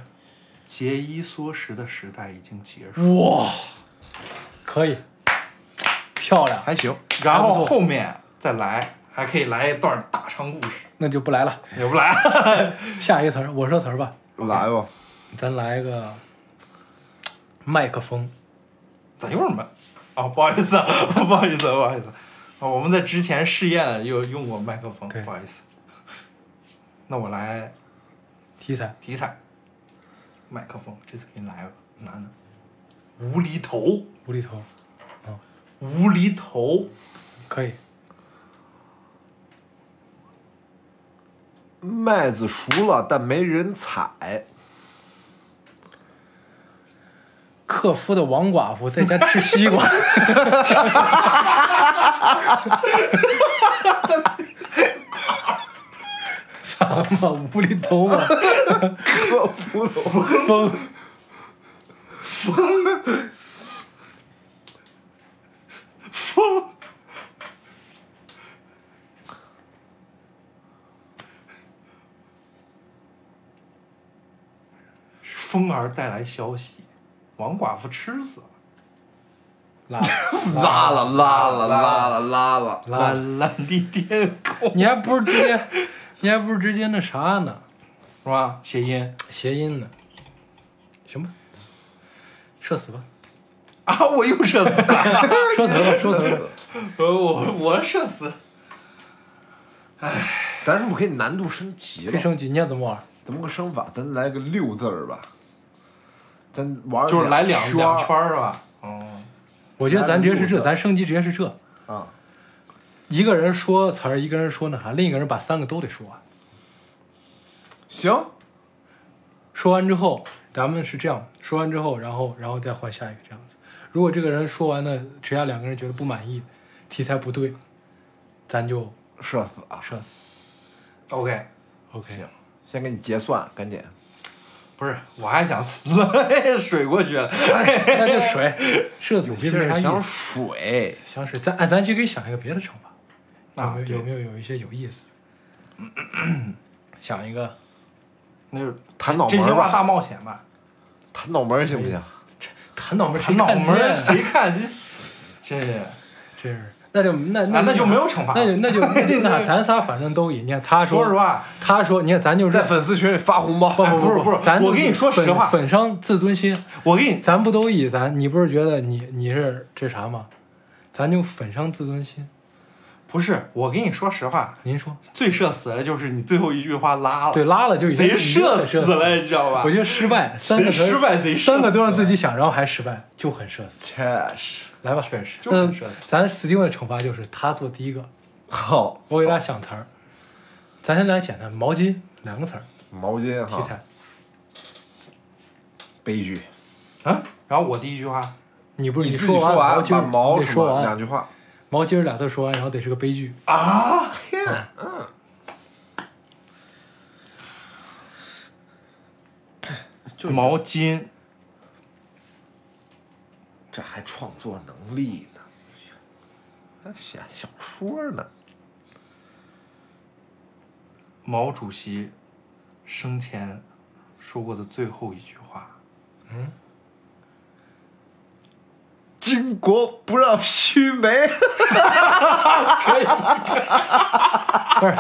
节衣缩食的时代已经结束。哇，可以，漂亮，还行。然后后面再来，还可以来一段大长故事，那就不来了。也不来。<laughs> 下一个词儿，我说词儿吧。来吧，咱来个麦克风，咋又是麦？哦，不好意思啊，<laughs> 不好意思，不好意思。啊，我们在之前试验有用过麦克风，不好意思。那我来题材题材，麦克风，这次给你来个男的，无厘头，无厘头，无厘头，可以。麦子熟了，但没人采。克夫的王寡妇在家吃西瓜。啥嘛，无厘头嘛，克夫的风 <laughs> 风，风儿带来消息，王寡妇吃死了。拉拉了拉了拉了拉了，拉，蓝蓝的天空，你还不是直接，你还不是直接那啥呢？是吧？谐音谐音呢？行吧，社死吧，啊！我又社 <laughs> 死了，说词吧，说词吧。我我我社死。咱是不是可以难度升级了？可以升级，你想怎么玩？怎么个升法？咱来个六字儿吧。咱玩就是来两圈两圈是吧？哦，我觉得咱直接是这，咱升级直接是这。啊。一个人说词儿，一个人说那啥，另一个人把三个都得说完。行，说完之后，咱们是这样，说完之后，然后然后再换下一个这样子。如果这个人说完了，只要两个人觉得不满意，题材不对，咱就社死啊！社死。OK，OK，行，先给你结算，赶紧。不是，我还想水过去了。那就水，社死 <laughs> 其实没啥想意思。水，想水，咱哎咱其实可以想一个别的惩罚，有没有有没有有一些有意思？想一个那就弹脑真心话门吧，大冒险吧，弹脑门儿行不行？弹脑门儿，弹脑门谁谁看这？<laughs> 真是真是，那就那啊那就没有惩罚那就 <laughs> 那就那那咱仨反正都赢。你看他说，说实话，他说，你看咱就是在粉丝群里发红包，不不不是不是咱我跟你说实话粉粉伤自尊心，我给你咱不都以咱你不是觉得你你是这啥吗？咱就粉伤自尊心。不是，我跟你说实话，您说最社死的就是你最后一句话拉了，对，拉了就已经贼社社死了，你知道吧我？觉得失败，三个失败贼三个都让自己想，然后还失败，就很社死。确实来吧，确实就那很社死。咱 Steven 的惩罚就是他做第一个，好。我给大家想词儿。咱先来简单，毛巾两个词儿，毛巾哈，题材。悲剧。啊，然后我第一句话，你不是你说完，把毛什么两完，句话。毛巾儿俩字说完，然后得是个悲剧。啊，就毛巾。这还创作能力呢，还写小说呢。毛主席生前说过的最后一句话，巾帼不让须眉，不是，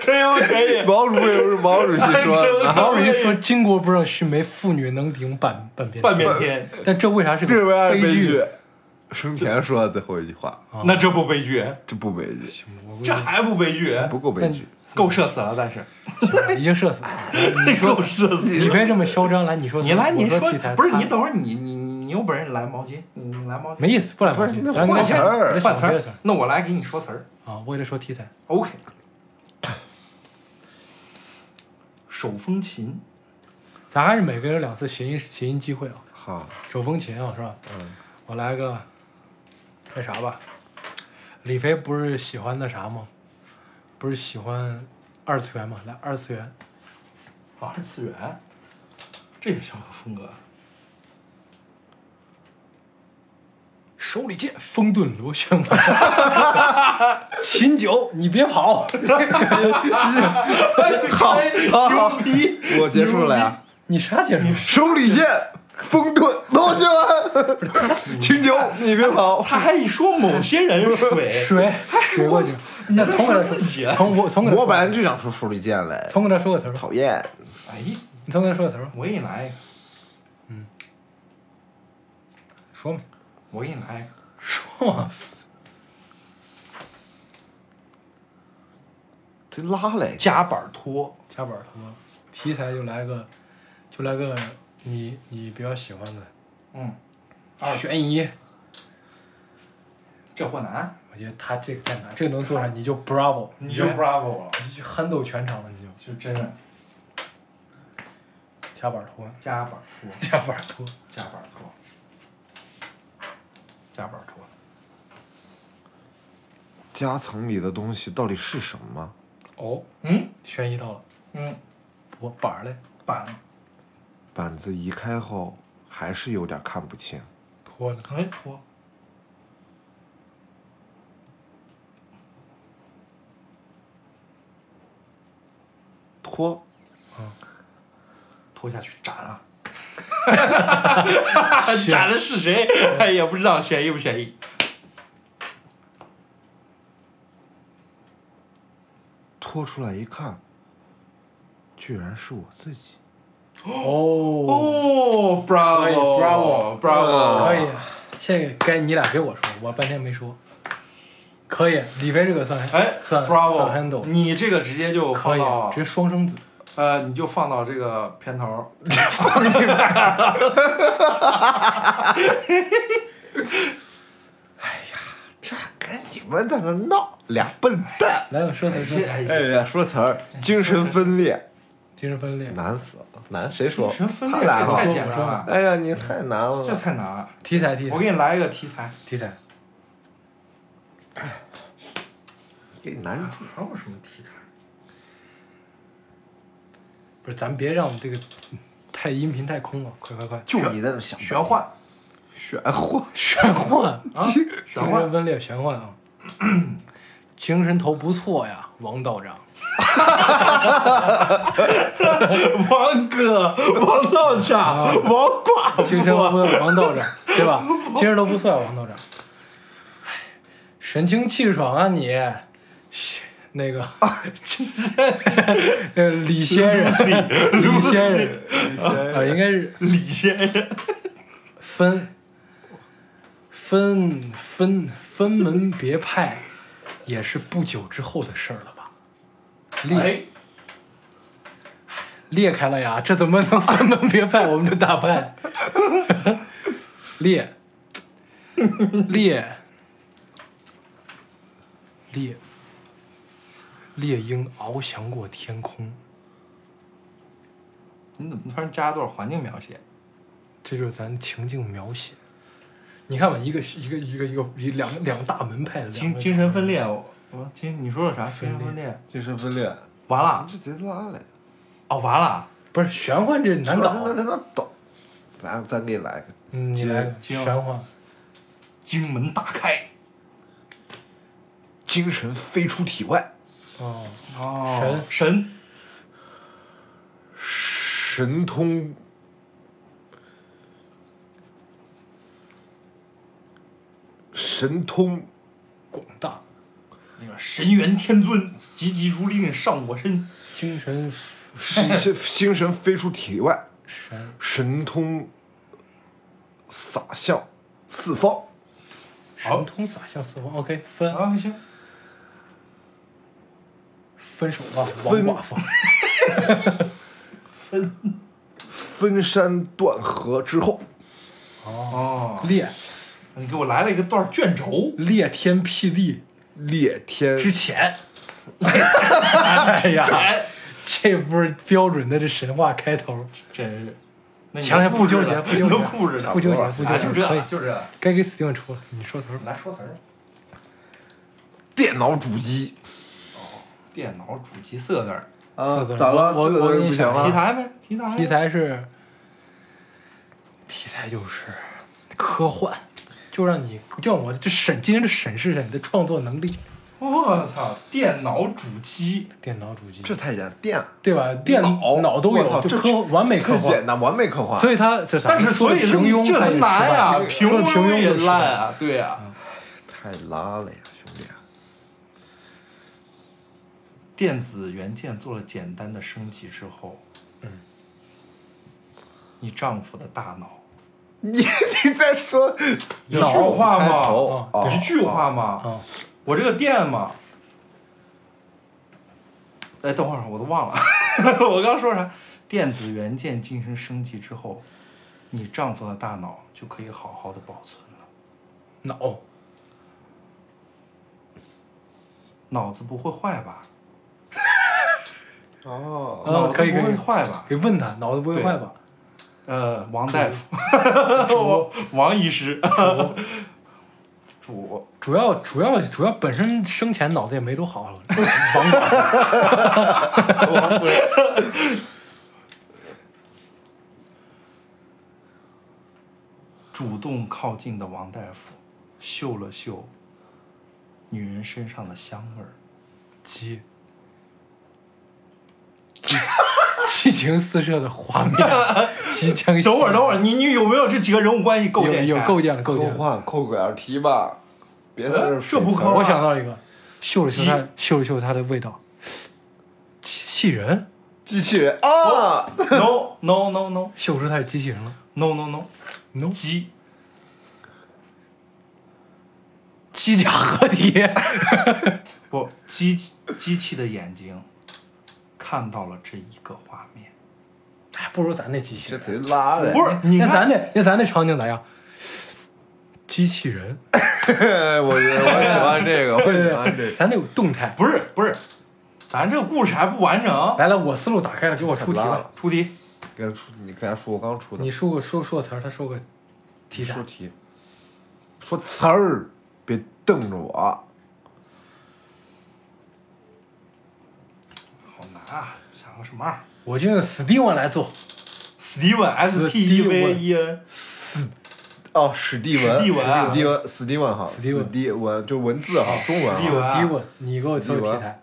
可以不可以？毛主席是毛主席说的。毛主席说“巾帼不让须眉，妇女能顶半半边半边天，但这为啥是悲悲剧剧？？生前说的最后一句话，那这不悲剧？这不悲剧，这还不悲剧？不够悲剧。够社死了，但是已经社死了。<laughs> 够社死你别这么嚣张，来，你说你来，你说不是你等会儿你你你你有本事你来毛巾，你你来毛巾，没意思，不来毛巾，换词儿换词儿那我来给你说词儿啊，我给他说题材。，OK。<coughs> 手风琴，咱还是每个人两次谐音谐音机会啊。好，手风琴啊，是吧？嗯，我来个那啥吧。李飞不是喜欢那啥吗？不是喜欢二次元吗？来二次元，二次元，这也是什么风格？手里剑，风遁螺旋丸。秦九，你别跑！<laughs> 好，好，好，我结束了呀。你啥结束？手里剑，风遁螺旋丸。秦九，你别跑。他还一说某些人 <laughs> 水，水水过去。那从给他自己说，从我从我本来就想说手里剑嘞，从给他说个词儿。讨厌。哎，你从给他说个词儿吧。我给你来一个说嘛，我给你来一个说嘛，这 <laughs> 拉来，夹板拖，夹板拖，题材就来个，就来个你你比较喜欢的嗯，二悬疑。这货难，我觉得他这个太难，这个能做上你就 bravo，<laughs> 你就 bravo 了，你就憨豆全场了，你就就真的。夹板 <laughs> 拖，夹板拖，夹板拖，夹板拖，夹板拖，夹层里的东西到底是什么？哦，嗯？悬疑到了，嗯，我板儿嘞，板，板子移开后还是有点看不清。拖呢，哎拖，拖，拖下去斩了，<laughs> 斩了是谁？哎，也不知道选一不选一。拖出来一看，居然是我自己。哦，哦，bravo，bravo，bravo，可以，现在该你俩给我说，我半天没说，可以，李飞这个算哎算算，bravo，handle，你这个直接就可以，直接双生子，呃，你就放到这个片头，哎呀这跟你们在那闹，俩笨蛋！来我说词说，哎哎呀，说词儿，精神分裂，精神分裂，难死了，难谁说？神分裂这他来了太简单了，哎呀，你太难了这。太难了。题材题材我给你来一个题材，题材，给你难住。还有什么题材？不是，咱别让这个太音频太空了，快快快，就你在那想玄幻玄幻，玄幻，啊，玄精神幻，分裂玄幻啊，精神头不错呀，王道长，<laughs> 王哥，王道长，王寡精神头不错，王道长，对吧？精神头不错呀，王道长。哎神清气爽啊你，是那个，呃，<laughs> <laughs> 李先生，李先生，啊，应该是。李先生，分。分分分门别派，也是不久之后的事儿了吧？裂哎，裂开了呀，这怎么能 <laughs> 分门别派？我们这大派裂裂猎猎鹰翱翔过天空，你怎么突然加段环境描写？这就是咱情境描写。你看吧，一个一个一个一个一两两大门派的精精神分裂，我我精你说的啥？精神分裂，精神分裂，完了，这贼拉嘞！哦，完了，不是玄幻，这难搞咱咱给你来个嗯，你来精玄幻，精门大开，精神飞出体外，哦，哦神。神。神通。神通。广大，那个神元天尊，急急如律令上我身，精神。精神精神飞出体外，神。神通。洒向四方。神通洒向四方。OK，分。啊行，分手吧，王分寡妇。<laughs> 分分山断河之后，哦，裂你给我来了一个段卷轴，裂天辟地。裂天。之前。哎呀，哎，这不是标准的这神话开头。真是，那你行了，不纠结，不纠结，不纠结，啊不纠结，就这，该给 Steven 出了，你说词儿。来说词儿，电脑主机电脑主机四个字儿，咋了？我我给你想不行吗？题材呗，题材，题，材是，题材就是科幻，就让你就让我这审今天这审视一下你的创作能力。我操，电脑主机，电脑主机，这太简单，电对吧？电脑脑都有，就我操这科完美科幻太简。单，完美科幻。所以它这啥？但是所以平庸，这很难呀，呀，平庸也烂啊，对呀。太拉了呀，兄弟！电子元件做了简单的升级之后，嗯，你丈夫的大脑 <laughs> 你你在说一句话开嘛，头啊一句话嘛，啊，我这个电嘛，哎，等会儿我都忘了，<laughs> 我刚说啥？电子元件进行升级之后，你丈夫的大脑就可以好好的保存了，脑。脑子不会坏吧？哦，啊脑子不会坏吧？给问他脑子不会坏吧？呃，王大夫，<laughs> 王医师，主。主。要主要主要本身生前脑子也没多好，王管 <laughs> 王夫人，主动靠近的王大夫，嗅了嗅女人身上的香味儿，激激 <laughs> 激情四射的画面即将 <laughs> 等会儿，等会儿，你你有没有这几个人物关系构建？有构建了构扣建科幻扣个点题吧，别在这呃这不我想到一个，嗅了嗅它，嗅了嗅它的味道，机器人，机器人啊，No no no no 嗅出它是机器人了。no no no，no，机机甲合体，<laughs> 不机机器的眼睛看到了这一个画面，哎，不如咱那机器这人。贼拉的，不是你看咱看，那那咱那场景咋样？机器人，<laughs> 我觉得我喜欢这个，我喜欢这，个。咱得有动态。不是不是，咱这个故事还不完整。来来，我思路打开了，给我出题吧。出题，给出你跟他说，我刚出的。你说个说说个词儿，他说个题材说。题，说词儿，别瞪着我。好难啊！想个什么啊我就用史蒂文来做。？Steven S T E V E N 史哦，史蒂文，史蒂文啊史蒂文，史蒂文哈，史蒂文史蒂文就文字哈，中文哈。史蒂文你给我出个题材。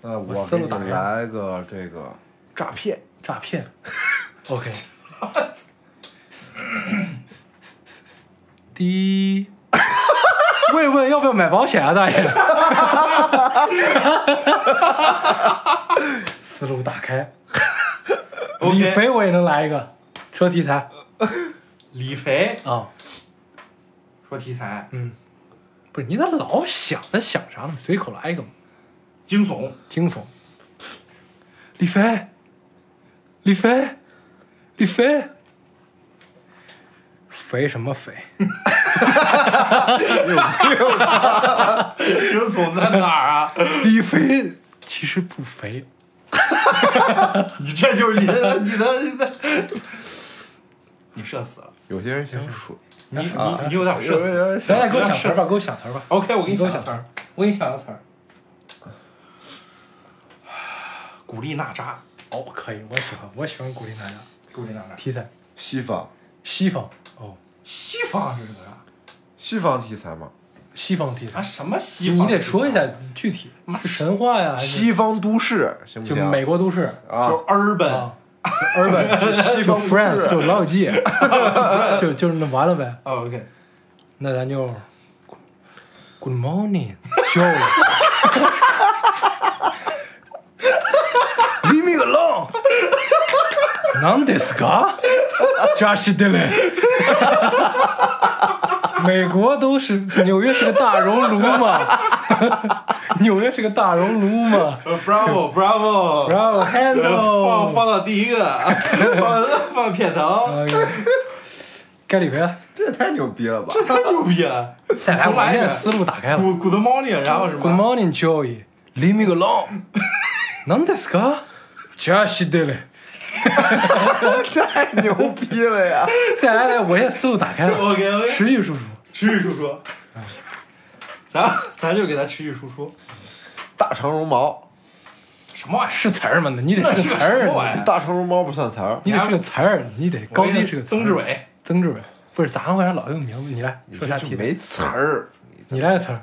那我给你来个这个诈骗，诈骗。<laughs> OK。<laughs> 第一，问一问要不要买保险啊，大爷？<laughs> 思路打开。<laughs> 李飞我也能来一个，说题材。李肥？啊，说题材，嗯，不是你咋老想在想啥呢？随口来一个嘛，惊悚，惊悚。李飞，李飞，李飞，肥什么肥？<laughs> <laughs> 惊悚在哪儿啊？李飞其实不肥，<laughs> 你这就是你的你的你的，你社死了，有些人想说，你你啊你有点社死。有人来来，给我想词儿吧，给我想词儿吧。OK，我给你你给我想词儿，我给你想个词儿。古力娜扎，哦，可以，我喜欢，我喜欢古力娜扎古力娜扎，题材，西方，西方哦，西方是什么呀？西方题材嘛，西方题材啊，，什么西方？你得说一下具体妈，是神话呀，还是西方都市行不行？就美国都市啊就，urban，啊，urban 就西就方都市 France 就老友记，就就是那完了呗。哦 OK，那咱就 Good morning, Joe. Leave me alone. 何ですか？ジャシデレ。 <laughs> 美国都是纽约是个大熔炉嘛，纽约是个大熔炉嘛。<laughs> 呃 Bravo <laughs> Bravo， Bravo 呃 handle 放放到第一个，放放片头，该里边，这也太牛逼了吧！太牛逼了！再来，我重来一遍现在思路打开了。 Good Good morning，然后什 Good 么？ morning, Joey. Leave me alone. 何ですか？ジャシデレ。太牛逼了呀！再来来，我现在思路打开了。 OK OK，持续输出。 持续输出，<laughs> 咱咱就给他持续输出，大长绒毛，什么玩意儿？是词儿吗？你得那是个个词儿，什么玩意儿？大长绒毛不算词儿，你得是个词儿，你得高低是个词儿曾志。伟，曾志伟不是，咱为啥老用名字？你来你说下题材？没词儿。你来个词儿。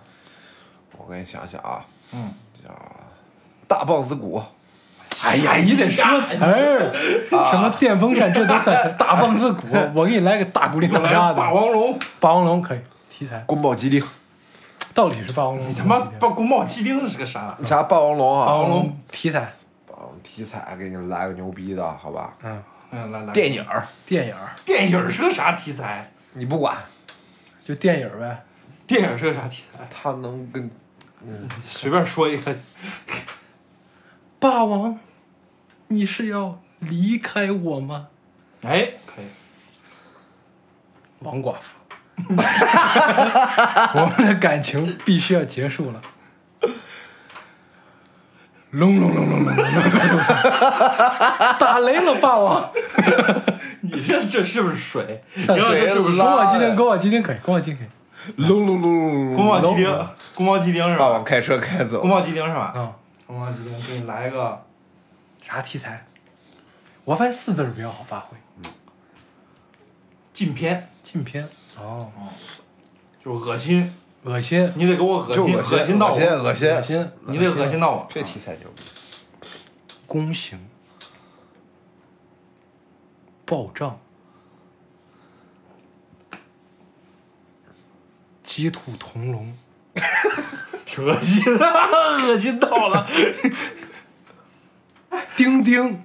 我给你想想啊，嗯，叫大棒子骨，哎呀，你得说词儿，什么电风扇这都算词。大棒子鼓，我给你来个大骨力我来哪吒的。霸王龙，霸王龙可以题材，宫保鸡丁，到底是霸王龙？你他妈霸宫保鸡丁是个啥？你啥霸王龙啊？霸王龙题材，霸王龙题材，给你来个牛逼的，好吧？嗯，嗯，来来，电影儿电影儿电影是个啥题材？你不管，就电影儿呗。电影是个啥题材？他能跟随便说一个。霸王，你是要离开我吗？哎，可以。王寡妇，<laughs> 我们的感情必须要结束了。隆隆隆隆隆隆隆隆！<laughs> 打雷了，霸王！<laughs> 你这这是不是水？你这？宫保鸡丁，宫保鸡丁可以，宫保鸡丁可以。隆隆隆隆隆！宫保鸡丁，宫保鸡丁是吧？开车开走。宫保鸡丁是吧？嗯。宫保鸡丁，给你来一个。啥题材？我发现四字儿比较好发挥。禁片，禁片哦，就是恶心，恶心，你得给我恶心，就恶心，到恶心，我，恶心，恶心，你得恶心到我。这题材牛逼。弓形，暴胀，鸡兔同笼，<laughs> 挺恶心的，<laughs> 恶心到了。丁丁，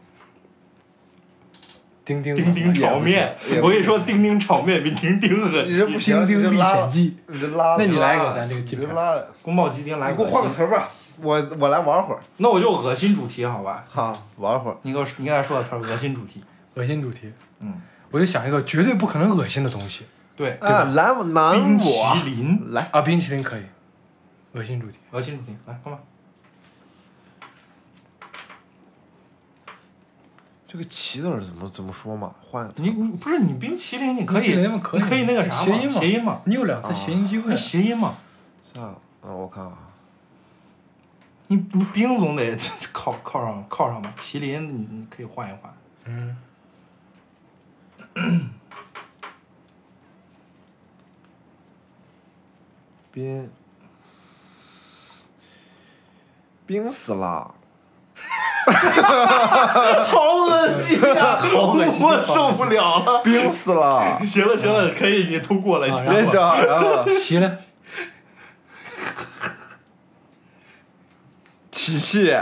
丁丁，丁丁炒面我跟你说，丁丁炒面比丁丁恶心你这不。行，丁丁历险记你这拉了，那你来一个咱这个你这拉了，宫保鸡丁来，你给我换个词儿吧，我我来玩会儿，那我就恶心主题，好吧？好玩会儿。你给我，你刚才说的词儿，恶心主题。恶心主题，嗯，我就想一个绝对不可能恶心的东西。对，啊，来南冰淇淋，来，啊，冰淇淋可以，恶心主题，恶心主题，来，干嘛？这个“旗”字儿怎么怎么说嘛？换你你不是你冰淇淋，你可以，你可以那个啥嘛，谐音嘛。谐音嘛，你有两次谐音机会。那，谐音嘛。这样，嗯，我看啊，你你冰总得 <laughs> 靠靠上靠上吧，麒麟你你可以换一换。嗯，<coughs> 冰冰死了，<laughs> 好恶心啊、好恶心我受不了了。冰死了，行了行了，可以，你通过了。你啊通过了连着，然后齐了，琪琪，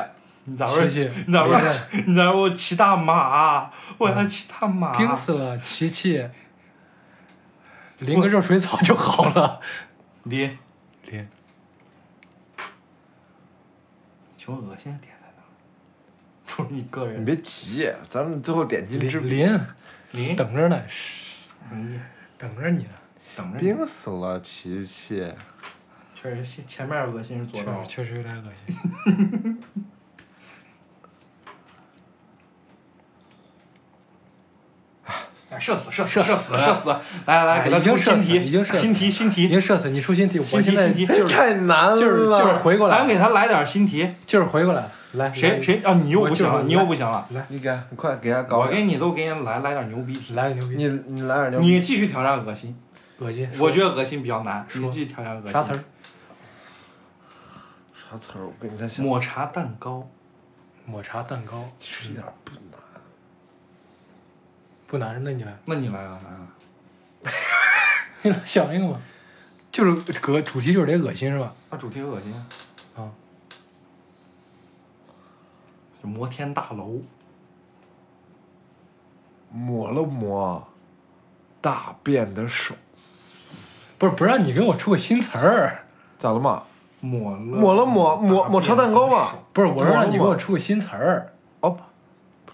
你咋说？琪琪你咋说没事？你咋说？我骑大马，我要骑大马。冰死了，琪琪，淋个热水澡就好了。你，淋，请问恶心的点？除了你个你，别急，咱们最后点击之林林,林等着呢，嘘等着你呢。等着你。冰死了，琪琪，确实前前面恶心是做确实到了。确实有点恶心。<laughs> 射死射死射死射死！来来来，哎给他出新题，已经射死新题新已题经射死你出新题，我新题现在太难了，就是就是回过来咱，给他来点新题。就是回过来，来来谁谁啊？你又不行了，你又不行了。来你给，你快给他搞，我给你都给你来来点牛逼题。来个牛逼，你你来点牛逼，你继续挑战恶心，恶心。我觉得恶心比较难。继续挑战恶心。啥词儿？啥词儿？我跟你再想，抹茶蛋糕，抹茶蛋糕其实一点儿不难。不难，那你来，那你来啊来啊！<laughs> 你来想一个嘛，就是个主题就是得恶心是吧？那主题恶心。啊，就摩天大楼，抹了抹大便的手，不是不让你给我出个新词儿，咋了嘛？抹了抹了抹抹抹茶蛋糕嘛？不是我是让你给我出个新词儿。哦，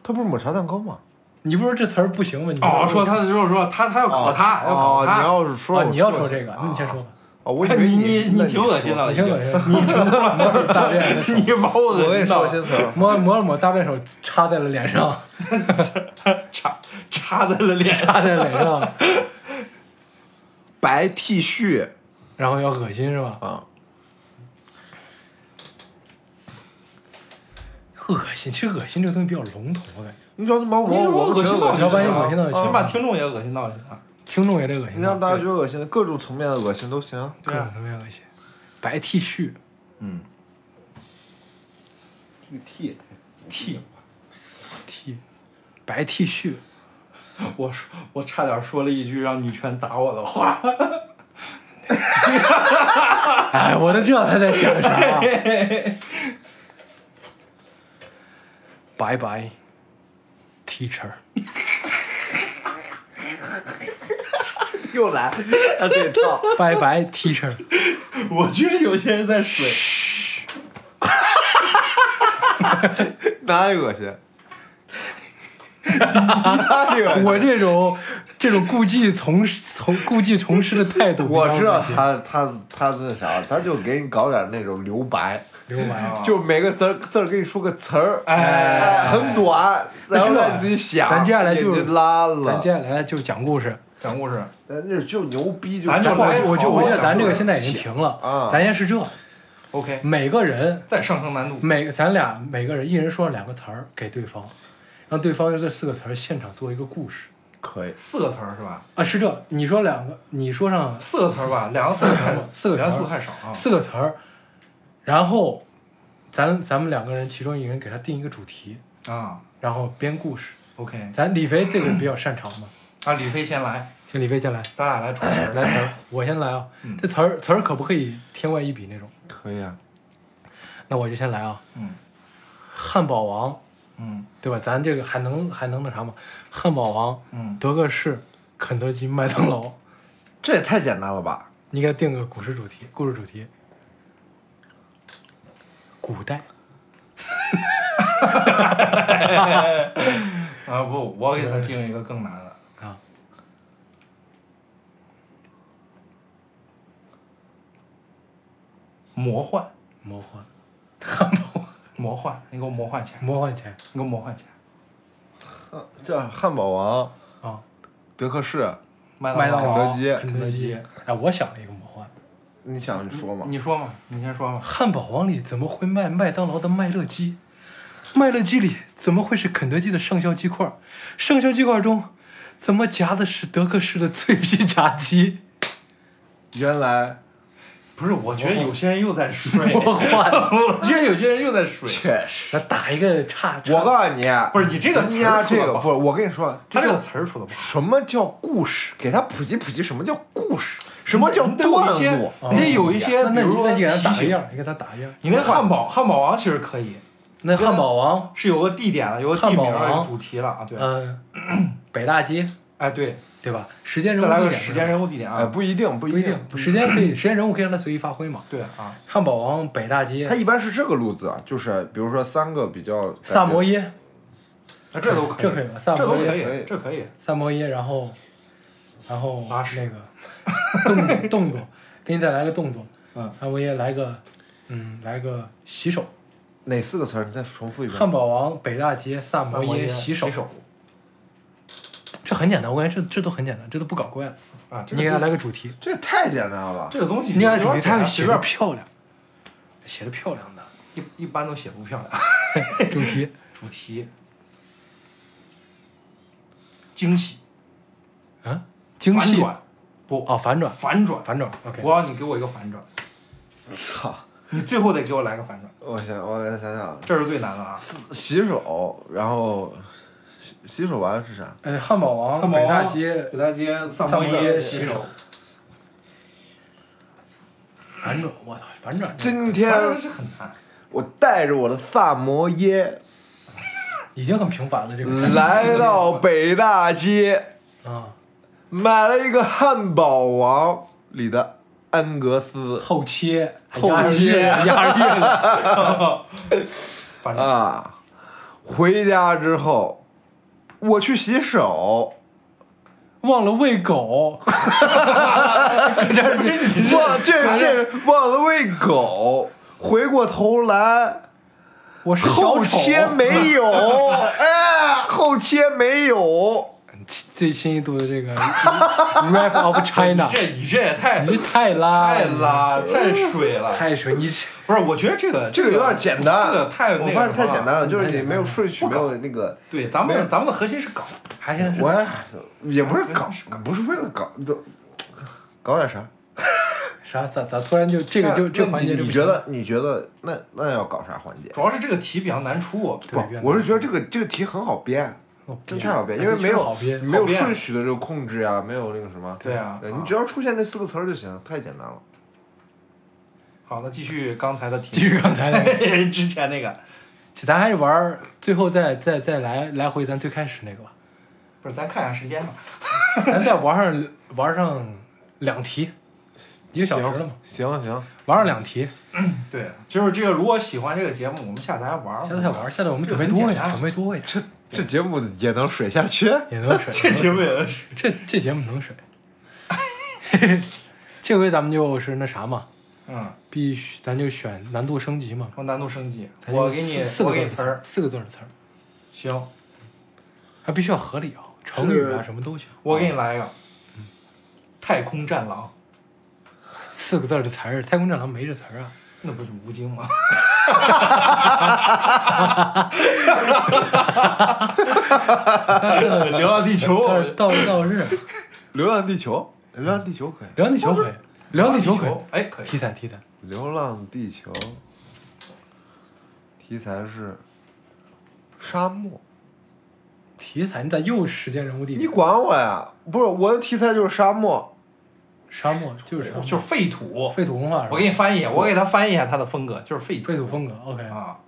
他不是抹茶蛋糕吗？你不是说这词儿不行吗？你哦，说他就是说他他要考他，要考哦，他。你要是说啊，你要说说这个，那你先说吧。哦，我以为你你你挺恶心的，你挺恶心，<laughs> 你成功了，抹大便 <laughs> 你把我我给你恶心儿，抹抹了抹大便手插在了脸上，<laughs> 插插在了脸。插在了脸上，白 T 恤然后要恶心是吧？啊，恶心，其实恶心这个东西比较笼统，我感觉你只要把我我恶心恶心到就行先把听众也恶心到就行。听众也得恶心，你让大家觉得恶心，各种层面的恶心都行。各种层面恶心。白 T 恤，嗯这个 T，T，T，白 T 恤，我说我差点说了一句让女权打我的话。哎，我都知道他在想啥。<laughs> 拜拜 Teacher，<laughs> 又来他这套，拜拜，Teacher。<laughs> 我觉得有些人在水。<laughs> 哪里恶心？我这种这种故技重施、从故技重施的态度，我知道他他他那啥，他就给你搞点那种留白。刘白啊，就每个字儿字儿给你说个词儿，哎很短，然后让你自己想。咱接下来就拉了，咱接下来就讲故事。讲故事，咱那就牛逼，就咱就我就我觉得咱这个现在已经停了啊，咱先是这，OK，每个人再上升难度。每咱俩每个人一人说两个词儿给对方，让对方用这四个词儿现场做一个故事可以。四个词儿是吧？啊，是这，你说两个，你说上四个词儿吧，两个词儿太四个词儿太少啊。四个词儿，然后咱咱们两个人其中一个人给他定一个主题，啊然后编故事。，OK，咱李飞这个比较擅长嘛，啊，李飞先来，行，李飞先来，咱俩来出词儿。来词儿，我先来啊嗯。这词儿词儿可不可以天外一笔那种？可以啊，那我就先来啊。嗯汉堡王，嗯对吧？咱这个还能还能那啥吗？汉堡王、嗯，德克士、肯德基、麦当劳，这也太简单了吧？你给他定个故事主题，故事主题。古代，<laughs> 啊不，我给他定一个更难的。啊，魔幻，魔幻，汉堡王，魔幻，你给我魔幻钱，魔幻钱。你给我魔幻钱。这汉堡王、啊，德克士，麦麦当劳、肯德基。肯德基。哎，我想了一个魔幻，你想说吗？你说嘛，你先说嘛。汉堡王里怎么会卖麦当劳的麦乐鸡？麦乐鸡里怎么会是肯德基的上校鸡块？上校鸡块中怎么夹的是德克士的脆皮炸鸡？原来不是，我觉得有些人又在水。<laughs> 我觉得有些人又在水。确实，那打一个岔。岔我告诉你，不是你这个词儿出的不好这个不是，我跟你说，这他这个词儿出的不好。什么叫故事？给他普及普及什么叫故事，什么叫段落？你得有一些，比如说你那你给他打提样，你给他打一样。你那汉堡汉堡王其实可以，那汉堡王，是有个地点了，有个地名了，有主题了啊。对，嗯、北大街，哎对，对吧？时间人再来物地点个时间人物地点哎，啊。不一定，不不一定，时间可以，时间人物可以让他随意发挥嘛。对啊，汉堡王北大街他，一般是这个路子，啊就是比如说三个比较萨摩耶，那这都可以，这可以吧萨摩耶这都可可以以，这可以。萨摩耶，然后，然后那个动作动作，给你再来个动作，嗯，萨摩耶来个，嗯，来个洗手，哪四个词儿？你再重复一遍。汉堡王北大街萨摩耶洗手，这很简单，我感觉这这都很简单，这都不搞怪了。啊，这你给他来个主题，这也太简单了吧？这个东西，你给他主题，他会会写的漂亮，写的漂亮的一一般都写不漂亮。<laughs> <laughs> 主题，主题惊喜，啊，惊喜反转，不哦，反转，反转，反转，OK，我要你给我一个反转，<laughs> 操！你最后得给我来个反转，我想，我给想想，这是最难的啊。洗手，然后洗洗手完是啥？哎，汉堡王汉堡北大街北大街萨萨摩耶洗洗手，反转，我操，反转，今天反是很难。我带着我的萨摩耶已经很平凡了，这个。来到北大街，啊，买了一个汉堡王里的安格斯。后切，还后切。韵了押韵了，啊，回家之后我去洗手，忘了喂狗，<laughs> 忘这这忘了喂狗，回过头来。我是小后，切没有，哎，后切没有。最新一度的这个 <laughs> rap of China，这你这也太你这太拉太了，拉太水了。太水，你这不是，我觉得这个这个有点简单，这个太那个我发现太简单了，就是你没有顺序，没有那个，对，咱们咱们的核心是搞，还行我也不是搞是，不是为了搞，都搞点啥？啥咋咋突然就这个就这环节你觉得你觉得那那要搞啥环节？主要是这个题比较难出。不我是觉得这个这个题很好编，哦真太好编，因为没有没有顺序的这个控制呀，没有那个什么。对啊啊你只要出现这四个词儿就行，太简单了。好，那继续刚才的题，继续刚才那个，<laughs> 之前那个，咱还是玩最后再再再来来回咱最开始那个吧。不是，咱看一下时间吧。<laughs> 咱再玩上玩上两题，一个小时了嘛，行行，玩上两题，对，就是这个。如果喜欢这个节目，我们下次还玩儿。下次再玩，下次我们准备多呀，很简单准备多呀，这这节目也能水下去？也能水，这节目也能水。这这节目能水。<laughs> 这回咱们就是那啥嘛，嗯，必须咱就选难度升级嘛，我难度升级，咱就我给你，四个字的词儿四个字的词儿，行，还必须要合理啊，成语啊什么都行。我给你来一个，太空战狼，四个字的词儿，太空战狼没这词儿啊。那不是吴京吗？<laughs> 流浪地球倒是倒是，流浪地球，流浪地球可以。流浪地球可以，流浪地球可以，哎，可以。题材题材，流浪地球，题材是沙漠。题材，你咋又时间人物地你？管我呀？不是我的题材就是沙漠，沙漠就是沙漠，就是废土。废土文化。我给你翻译，我给他翻译一下他的风格，就是废土。废土风格，OK。啊，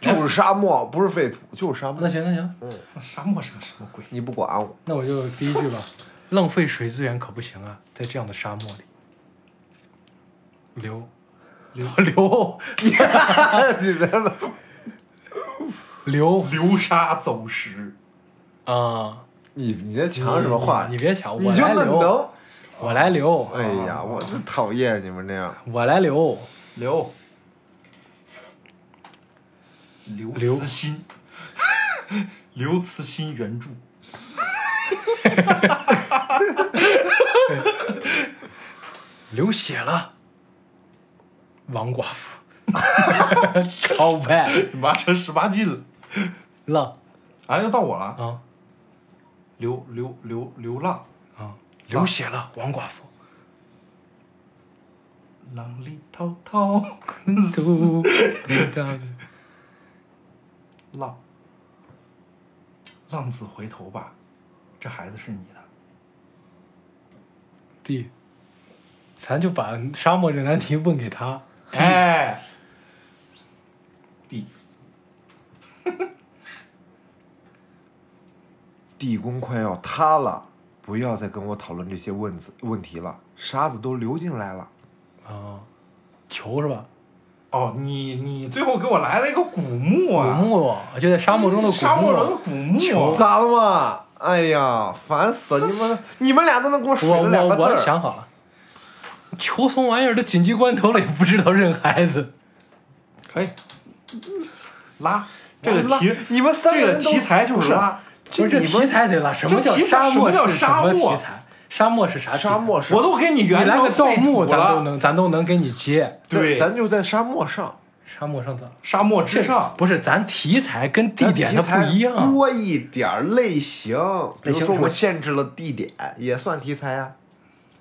就是沙漠，不是废土，就是沙漠那。行那行，嗯沙漠是个什么鬼？你不管我，那我就第一句吧，浪费水资源可不行啊，在这样的沙漠里，流流流你在那流流沙走石，啊！你你在抢什么话？你别抢，我来留，那能？我来留，哎呀，我真讨厌你们这样。我来留。留刘刘慈欣，刘慈欣原著。流血了，王寡妇，靠背你妈成十八禁了。浪哎，又到我了。啊流流流流浪，啊，流血了，王寡妇，浪里滔滔，都铃铛浪，浪子回头吧，这孩子是你的。弟，咱就把沙漠这难题问给他，哎，弟。<laughs> 地宫快要塌了，不要再跟我讨论这些问子问题了，沙子都流进来了。啊，球是吧？哦，你你最后给我来了一个古墓古啊！墓，就在沙漠中的古墓。沙漠中的古墓，咋了嘛？哎呀，烦死了！你们你们俩在那给我水我了两我我个字儿。想好了，球从玩意儿都紧急关头了，也不知道认孩子。可以拉这个拉题，你们三个这个人都题材就不是是拉。不是这题材得了，什么叫沙漠什么叫是沙漠题材？沙漠是啥？沙漠是我都给你你圆来个盗墓，咱都。能，咱都能给你接。对，咱就在沙漠上，沙漠上咋？沙漠之上，不是，咱题材跟地点它不一样。多一点类型。比如说我限制了地点，也算题材啊。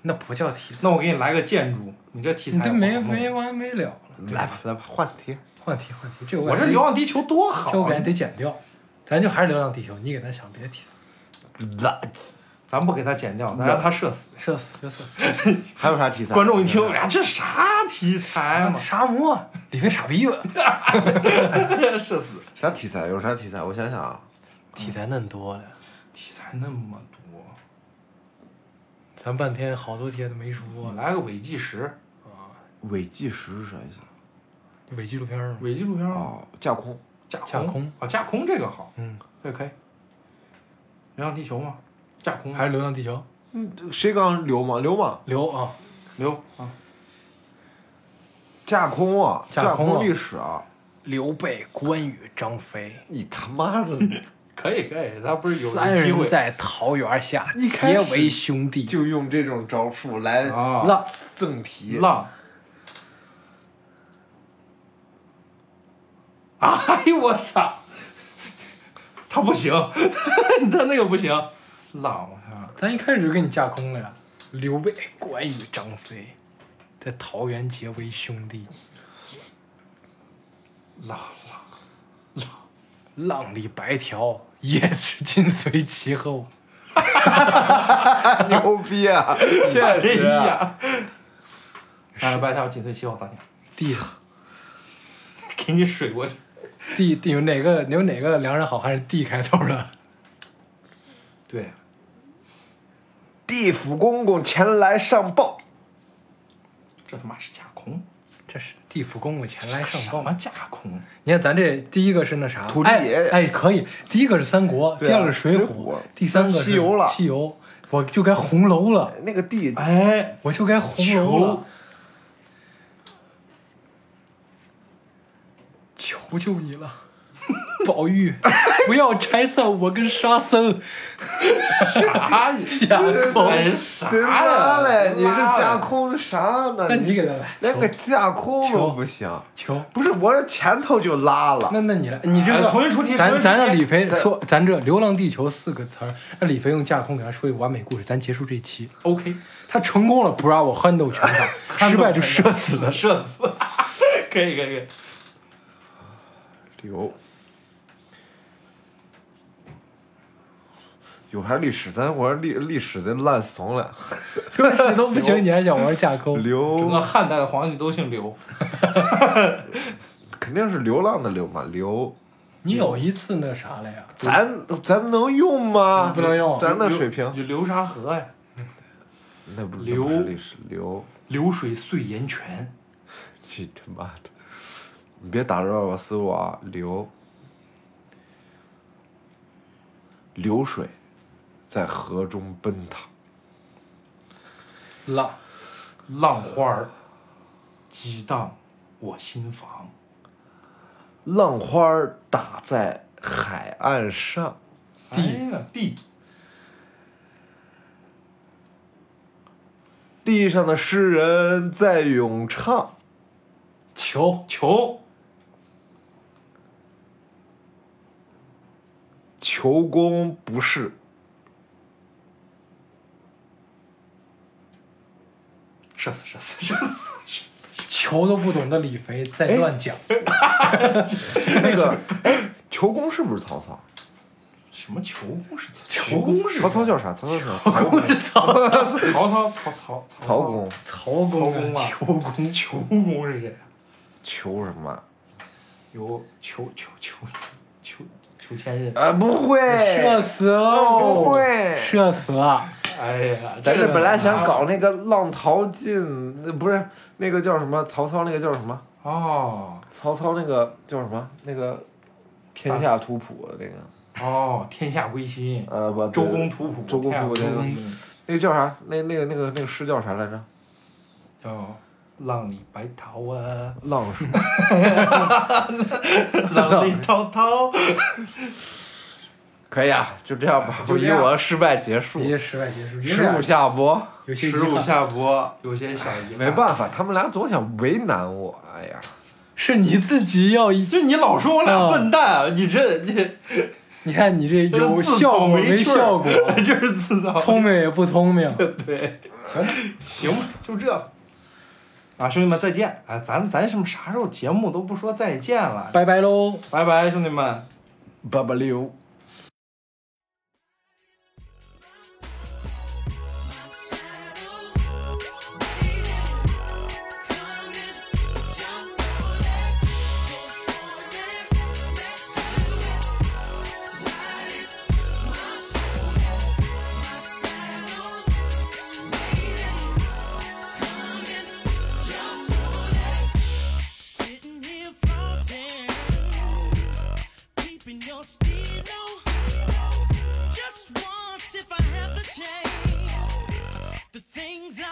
那不叫题材，那我给你来个建筑，你这题材你这没没完没了了。来吧，来吧，换题。换题换题，这个我这流浪地球多好啊！这我感觉得剪掉，咱就还是流浪地球，你给咱想别的题材。来，咱不给他剪掉，咱让他射死。射死射死。<laughs> 还有啥题材？观众一听，哎呀，这啥题材嘛？沙漠里面傻逼吧？<laughs> 射死！<laughs> 啥题材？有啥题材？我想想啊，题材嫩多了，题材那么多，咱半天好多题都没说。来个伪纪实啊，伪纪实是啥意思？伪纪录片儿吗？伪纪录片儿？哦，架空。架架空啊，架空这个好，嗯，这个可以。流浪地球吗？架空还是流浪地球？嗯，谁刚流氓？流氓？流啊，流啊，架空啊，架架空啊历史啊！刘备、关羽、张飞，你他妈的 <laughs> 可以可以，他不是有三人在桃园下结为兄弟。就用这种招数来啊？浪赠题。浪。哎呦我操！他不行，他那个不行。浪，我看咱一开始就给你架空了呀。刘备、关羽、张飞，在桃园结为兄弟，浪浪浪浪里白条，也是紧随其后。<laughs> 牛逼啊！<laughs> 确哎实啊。呀！哎，白条紧随其后，咋地？地 <laughs> 给你水过去。地地有哪个有哪个良人好汉是 D 开头的？<laughs> 对，地府公公前来上报。这他妈是架空，这是地府公公前来上报什么。架空？你看，咱这第一个是那啥，土地哎，哎，可以。第一个是三国，对啊第二个是水水浒第三个是西游了西游，我就该红楼了，那个地哎，我就该红楼了。求求你了，宝玉，不要拆散我跟沙僧。<laughs> 啥？架空哎啥呀？嘞，你是？架空啥呢？那你给他来，连个架空都不行。求。不是，我这前头就拉了。那那你来，你这哎个重新出题咱咱让李飞说，咱这《流浪地球》四个词儿，让李飞用架空给他说一个完美故事，咱结束这一期。OK，他成功了不让我憨豆全场；<laughs> 失败就社死了。社死，<laughs> 可以可以可以。刘，有还历史，咱玩历历史咱烂怂了。<laughs> 历史都不行，<laughs> 你还想玩架空？<laughs> 整个汉代的皇帝都姓刘，肯定是流浪的流嘛，刘，你有一次那啥了呀？咱咱能用吗？不能用咱那水平就流沙河呀，那不刘那不是历史流，流水碎岩泉，去他妈的！你别打扰我思路啊，流流水在河中奔腾，浪浪花儿激荡我心房，浪花儿打在海岸上，地呀地地上的诗人在咏唱。球球求公不是，射死射死射死球都不懂的李飞在乱讲。那个，哎，求公是不是曹操？什么求公是球公是曹操叫啥？曹操叫啥？曹公。曹操曹操曹公。曹公曹公啊球公球公是谁啊？求什么？有求求求求求千仞。啊，不会。射死喽！不会射死了。哎呀，但是本来想搞那个浪淘尽，那不是那个叫什么？曹操那个叫什么？哦曹操那个叫什么？那个天下图谱那个，哦，天下归心，呃不，周公吐哺，周公吐哺那个那个叫啥？那那个那个那个诗叫啥来着？叫浪里白涛啊，浪什么？浪里滔滔。可以啊，就这样吧，就以我的失败结束。以失败结束，十五下播，十五下播，有些小遗憾。没办法，他们俩总想为难我。哎呀，是你自己要一，就你老说我俩啊笨蛋啊！你这你你看你这有效果没效果，<laughs> 就是自造。聪明也不聪明。<laughs> 对，行吧，就这。啊，兄弟们再见！哎，咱咱什么啥时候节目都不说再见了，拜拜喽。拜拜，兄弟们。八八六。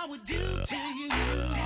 I would do to you.